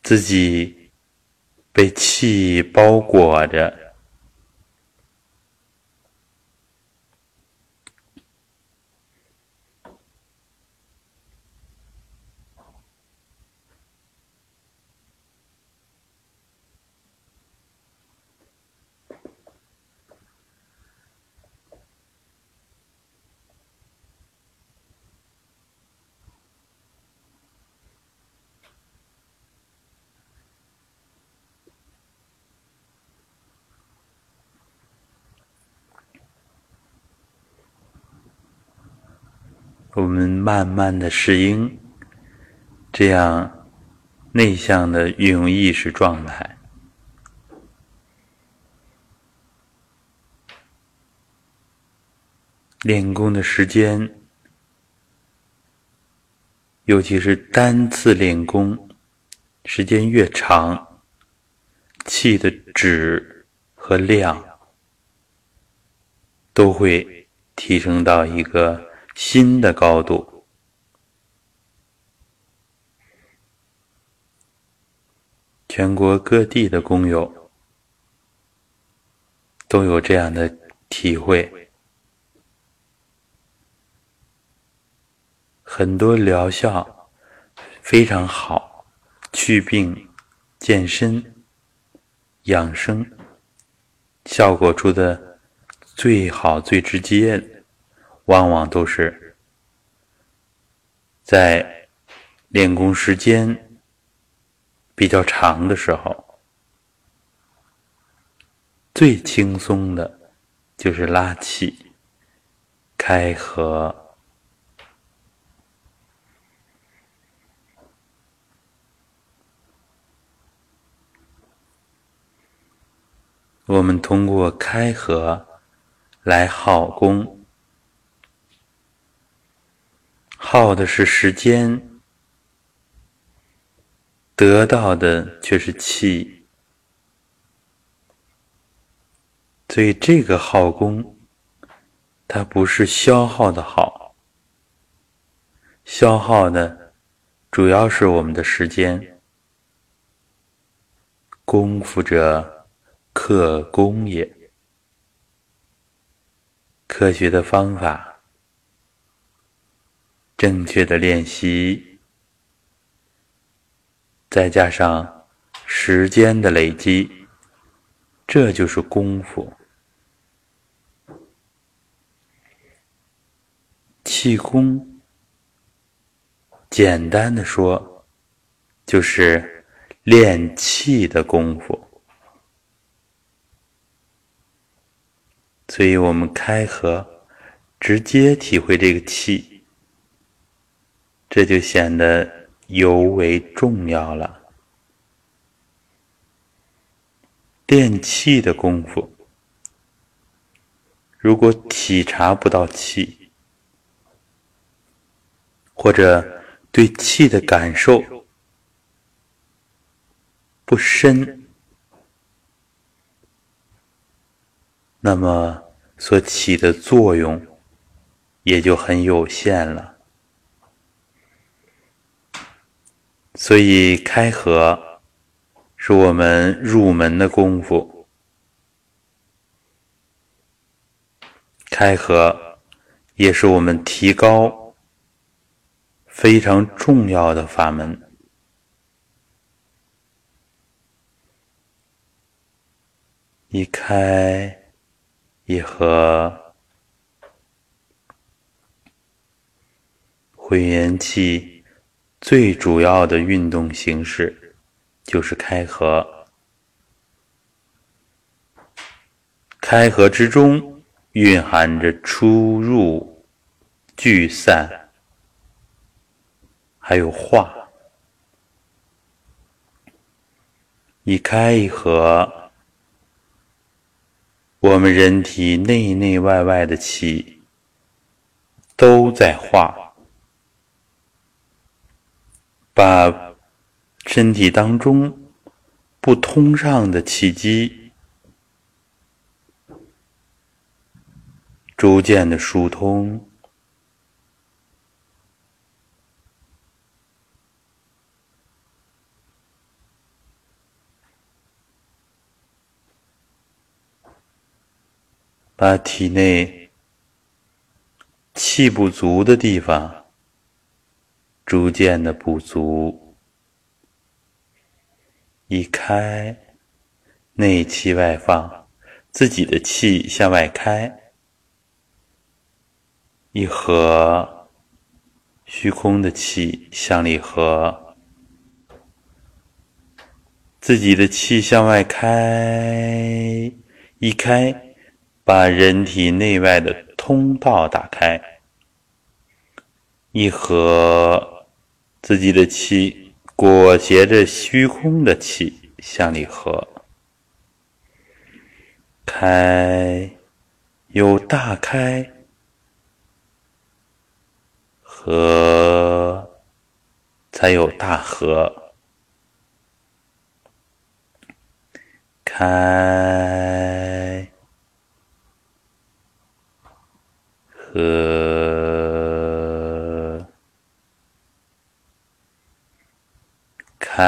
A: 自己被气包裹着。我们慢慢的适应这样内向的运用意识状态。练功的时间，尤其是单次练功时间越长，气的质和量都会提升到一个。新的高度，全国各地的工友都有这样的体会，很多疗效非常好，祛病、健身、养生效果出的最好、最直接。往往都是在练功时间比较长的时候，最轻松的就是拉气、开合。我们通过开合来耗功。耗的是时间，得到的却是气，所以这个耗功，它不是消耗的耗，消耗的主要是我们的时间。功夫者，克功也。科学的方法，正确的练习，再加上时间的累积，这就是功夫。气功，简单的说，就是练气的功夫。所以我们开合，直接体会这个气，这就显得尤为重要了。练气的功夫，如果体察不到气，或者对气的感受不深。那么所起的作用也就很有限了。所以开合是我们入门的功夫，开合也是我们提高非常重要的法门。一开。一合，混元气最主要的运动形式就是开合，开合之中蕴含着出入、聚散，还有化，一开一合。我们人体内内外外的气都在化，把身体当中不通畅的气机逐渐的疏通。把体内气不足的地方逐渐的补足，一开，内气外放，自己的气向外开；一合，虚空的气向里合，自己的气向外开，一开。把人体内外的通道打开，一合，自己的气裹挟着虚空的气向里合，开，有大开，合，才有大合，开。和开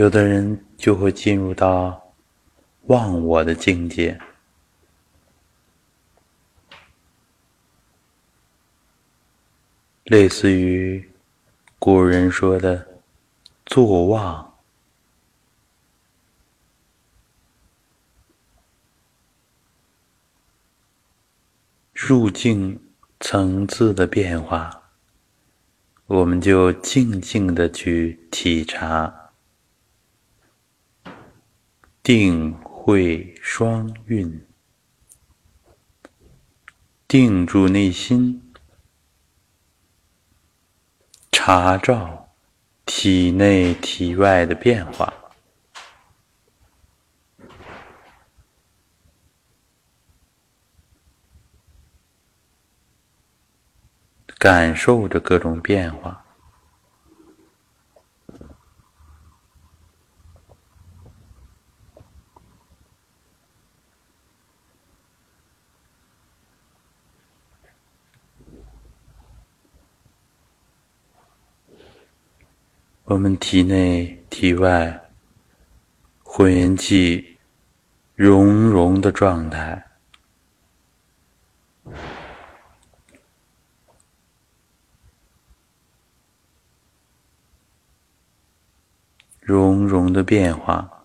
A: 有的人就会进入到忘我的境界，类似于古人说的“坐忘”。入境层次的变化，我们就静静的去体察，定慧双运，定住内心，查照体内体外的变化。感受着各种变化，我们体内体外混元气融融的状态。融融的变化，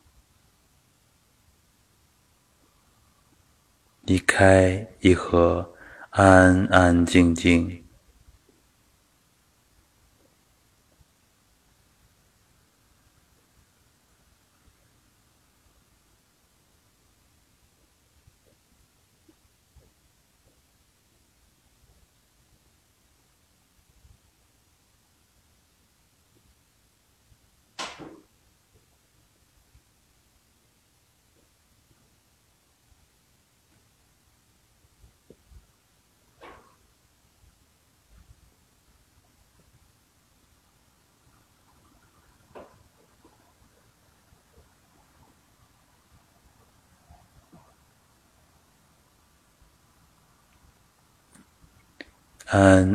A: 一开一合，安安静静。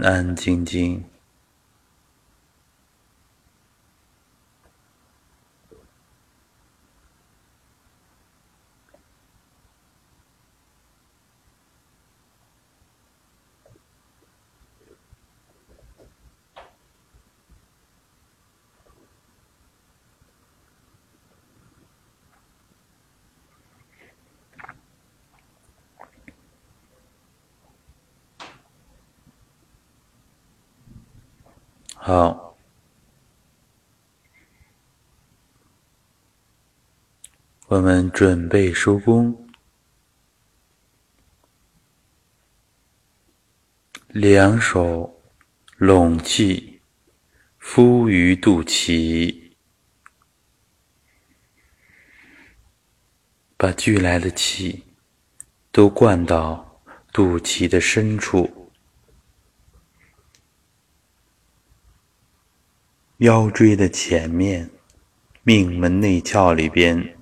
A: 安安静静。好，我们准备收工。两手拢气，敷于肚脐，把聚来的气都灌到肚脐的深处。腰椎的前面，命门内窍里边，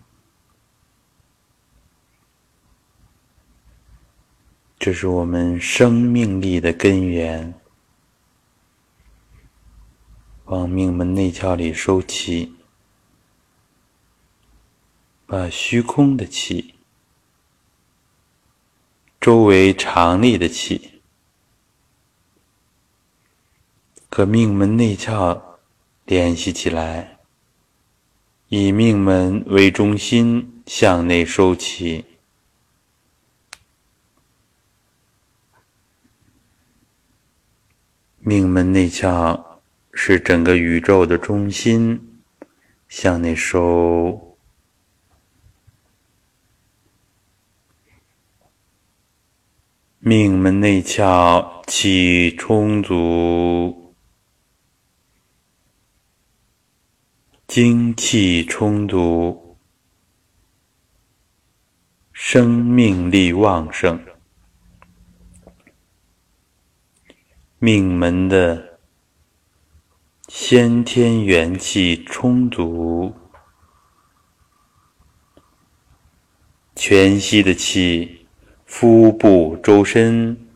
A: 这是我们生命力的根源。往命门内窍里收气，把虚空的气、周围长力的气和命门内窍。联系起来，以命门为中心向内收起。命门内窍是整个宇宙的中心，向内收。命门内窍气充足。精气充足，生命力旺盛，命门的先天元气充足，全息的气，腹部周身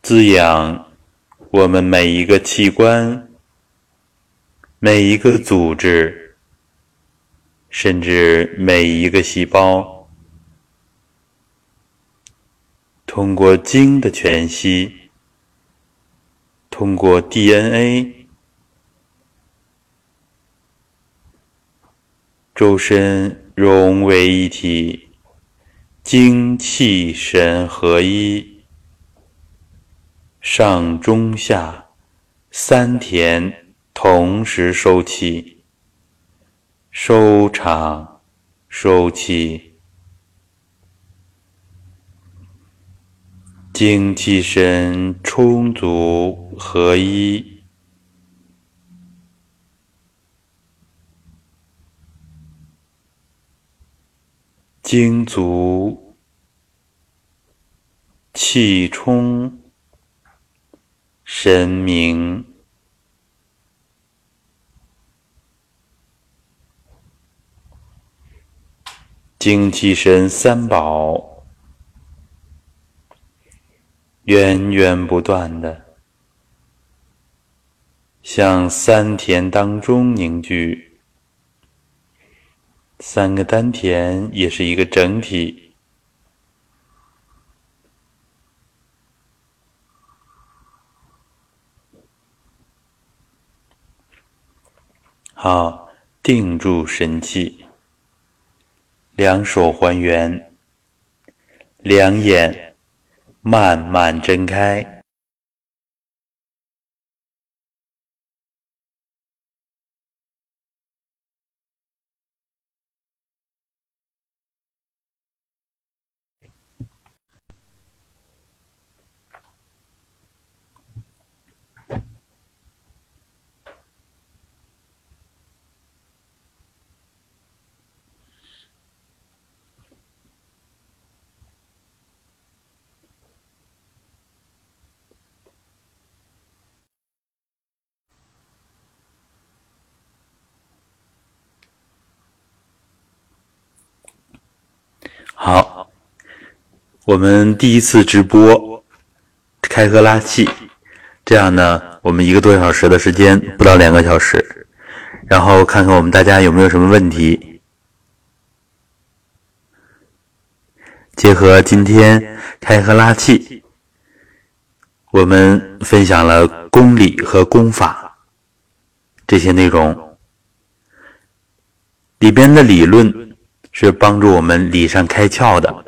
A: 滋养我们每一个器官。每一个组织，甚至每一个细胞，通过精的全息，通过 DNA，周身融为一体，精气神合一，上中下三田。同时收气，收场，收气，精气神充足合一，精足，气充，神明。精气神三宝，源源不断的向三田当中凝聚。三个丹田也是一个整体。好，定住神气。两手还原，两眼慢慢睁开。好，我们第一次直播开合拉气，这样呢，我们一个多小时的时间，不到两个小时，然后看看我们大家有没有什么问题。结合今天开合拉气，我们分享了公理和功法这些内容，里边的理论。是帮助我们理上开窍的。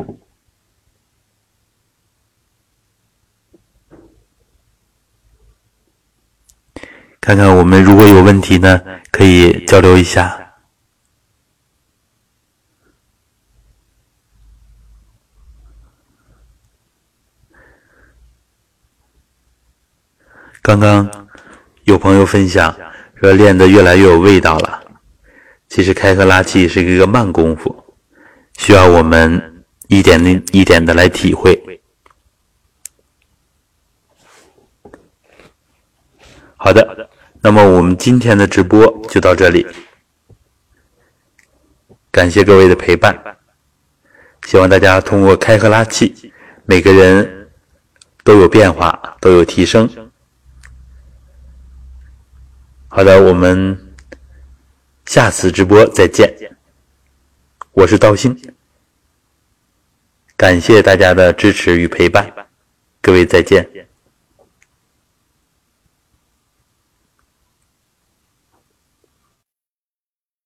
A: 看看我们如果有问题呢，可以交流一下。刚刚有朋友分享说练的越来越有味道了。其实开合拉气是一个慢功夫，需要我们一点一点的来体会。好的，那么我们今天的直播就到这里，感谢各位的陪伴，希望大家通过开合拉气，每个人都有变化，都有提升。好的，我们。下次直播再见，我是道心，感谢大家的支持与陪伴，各位再见。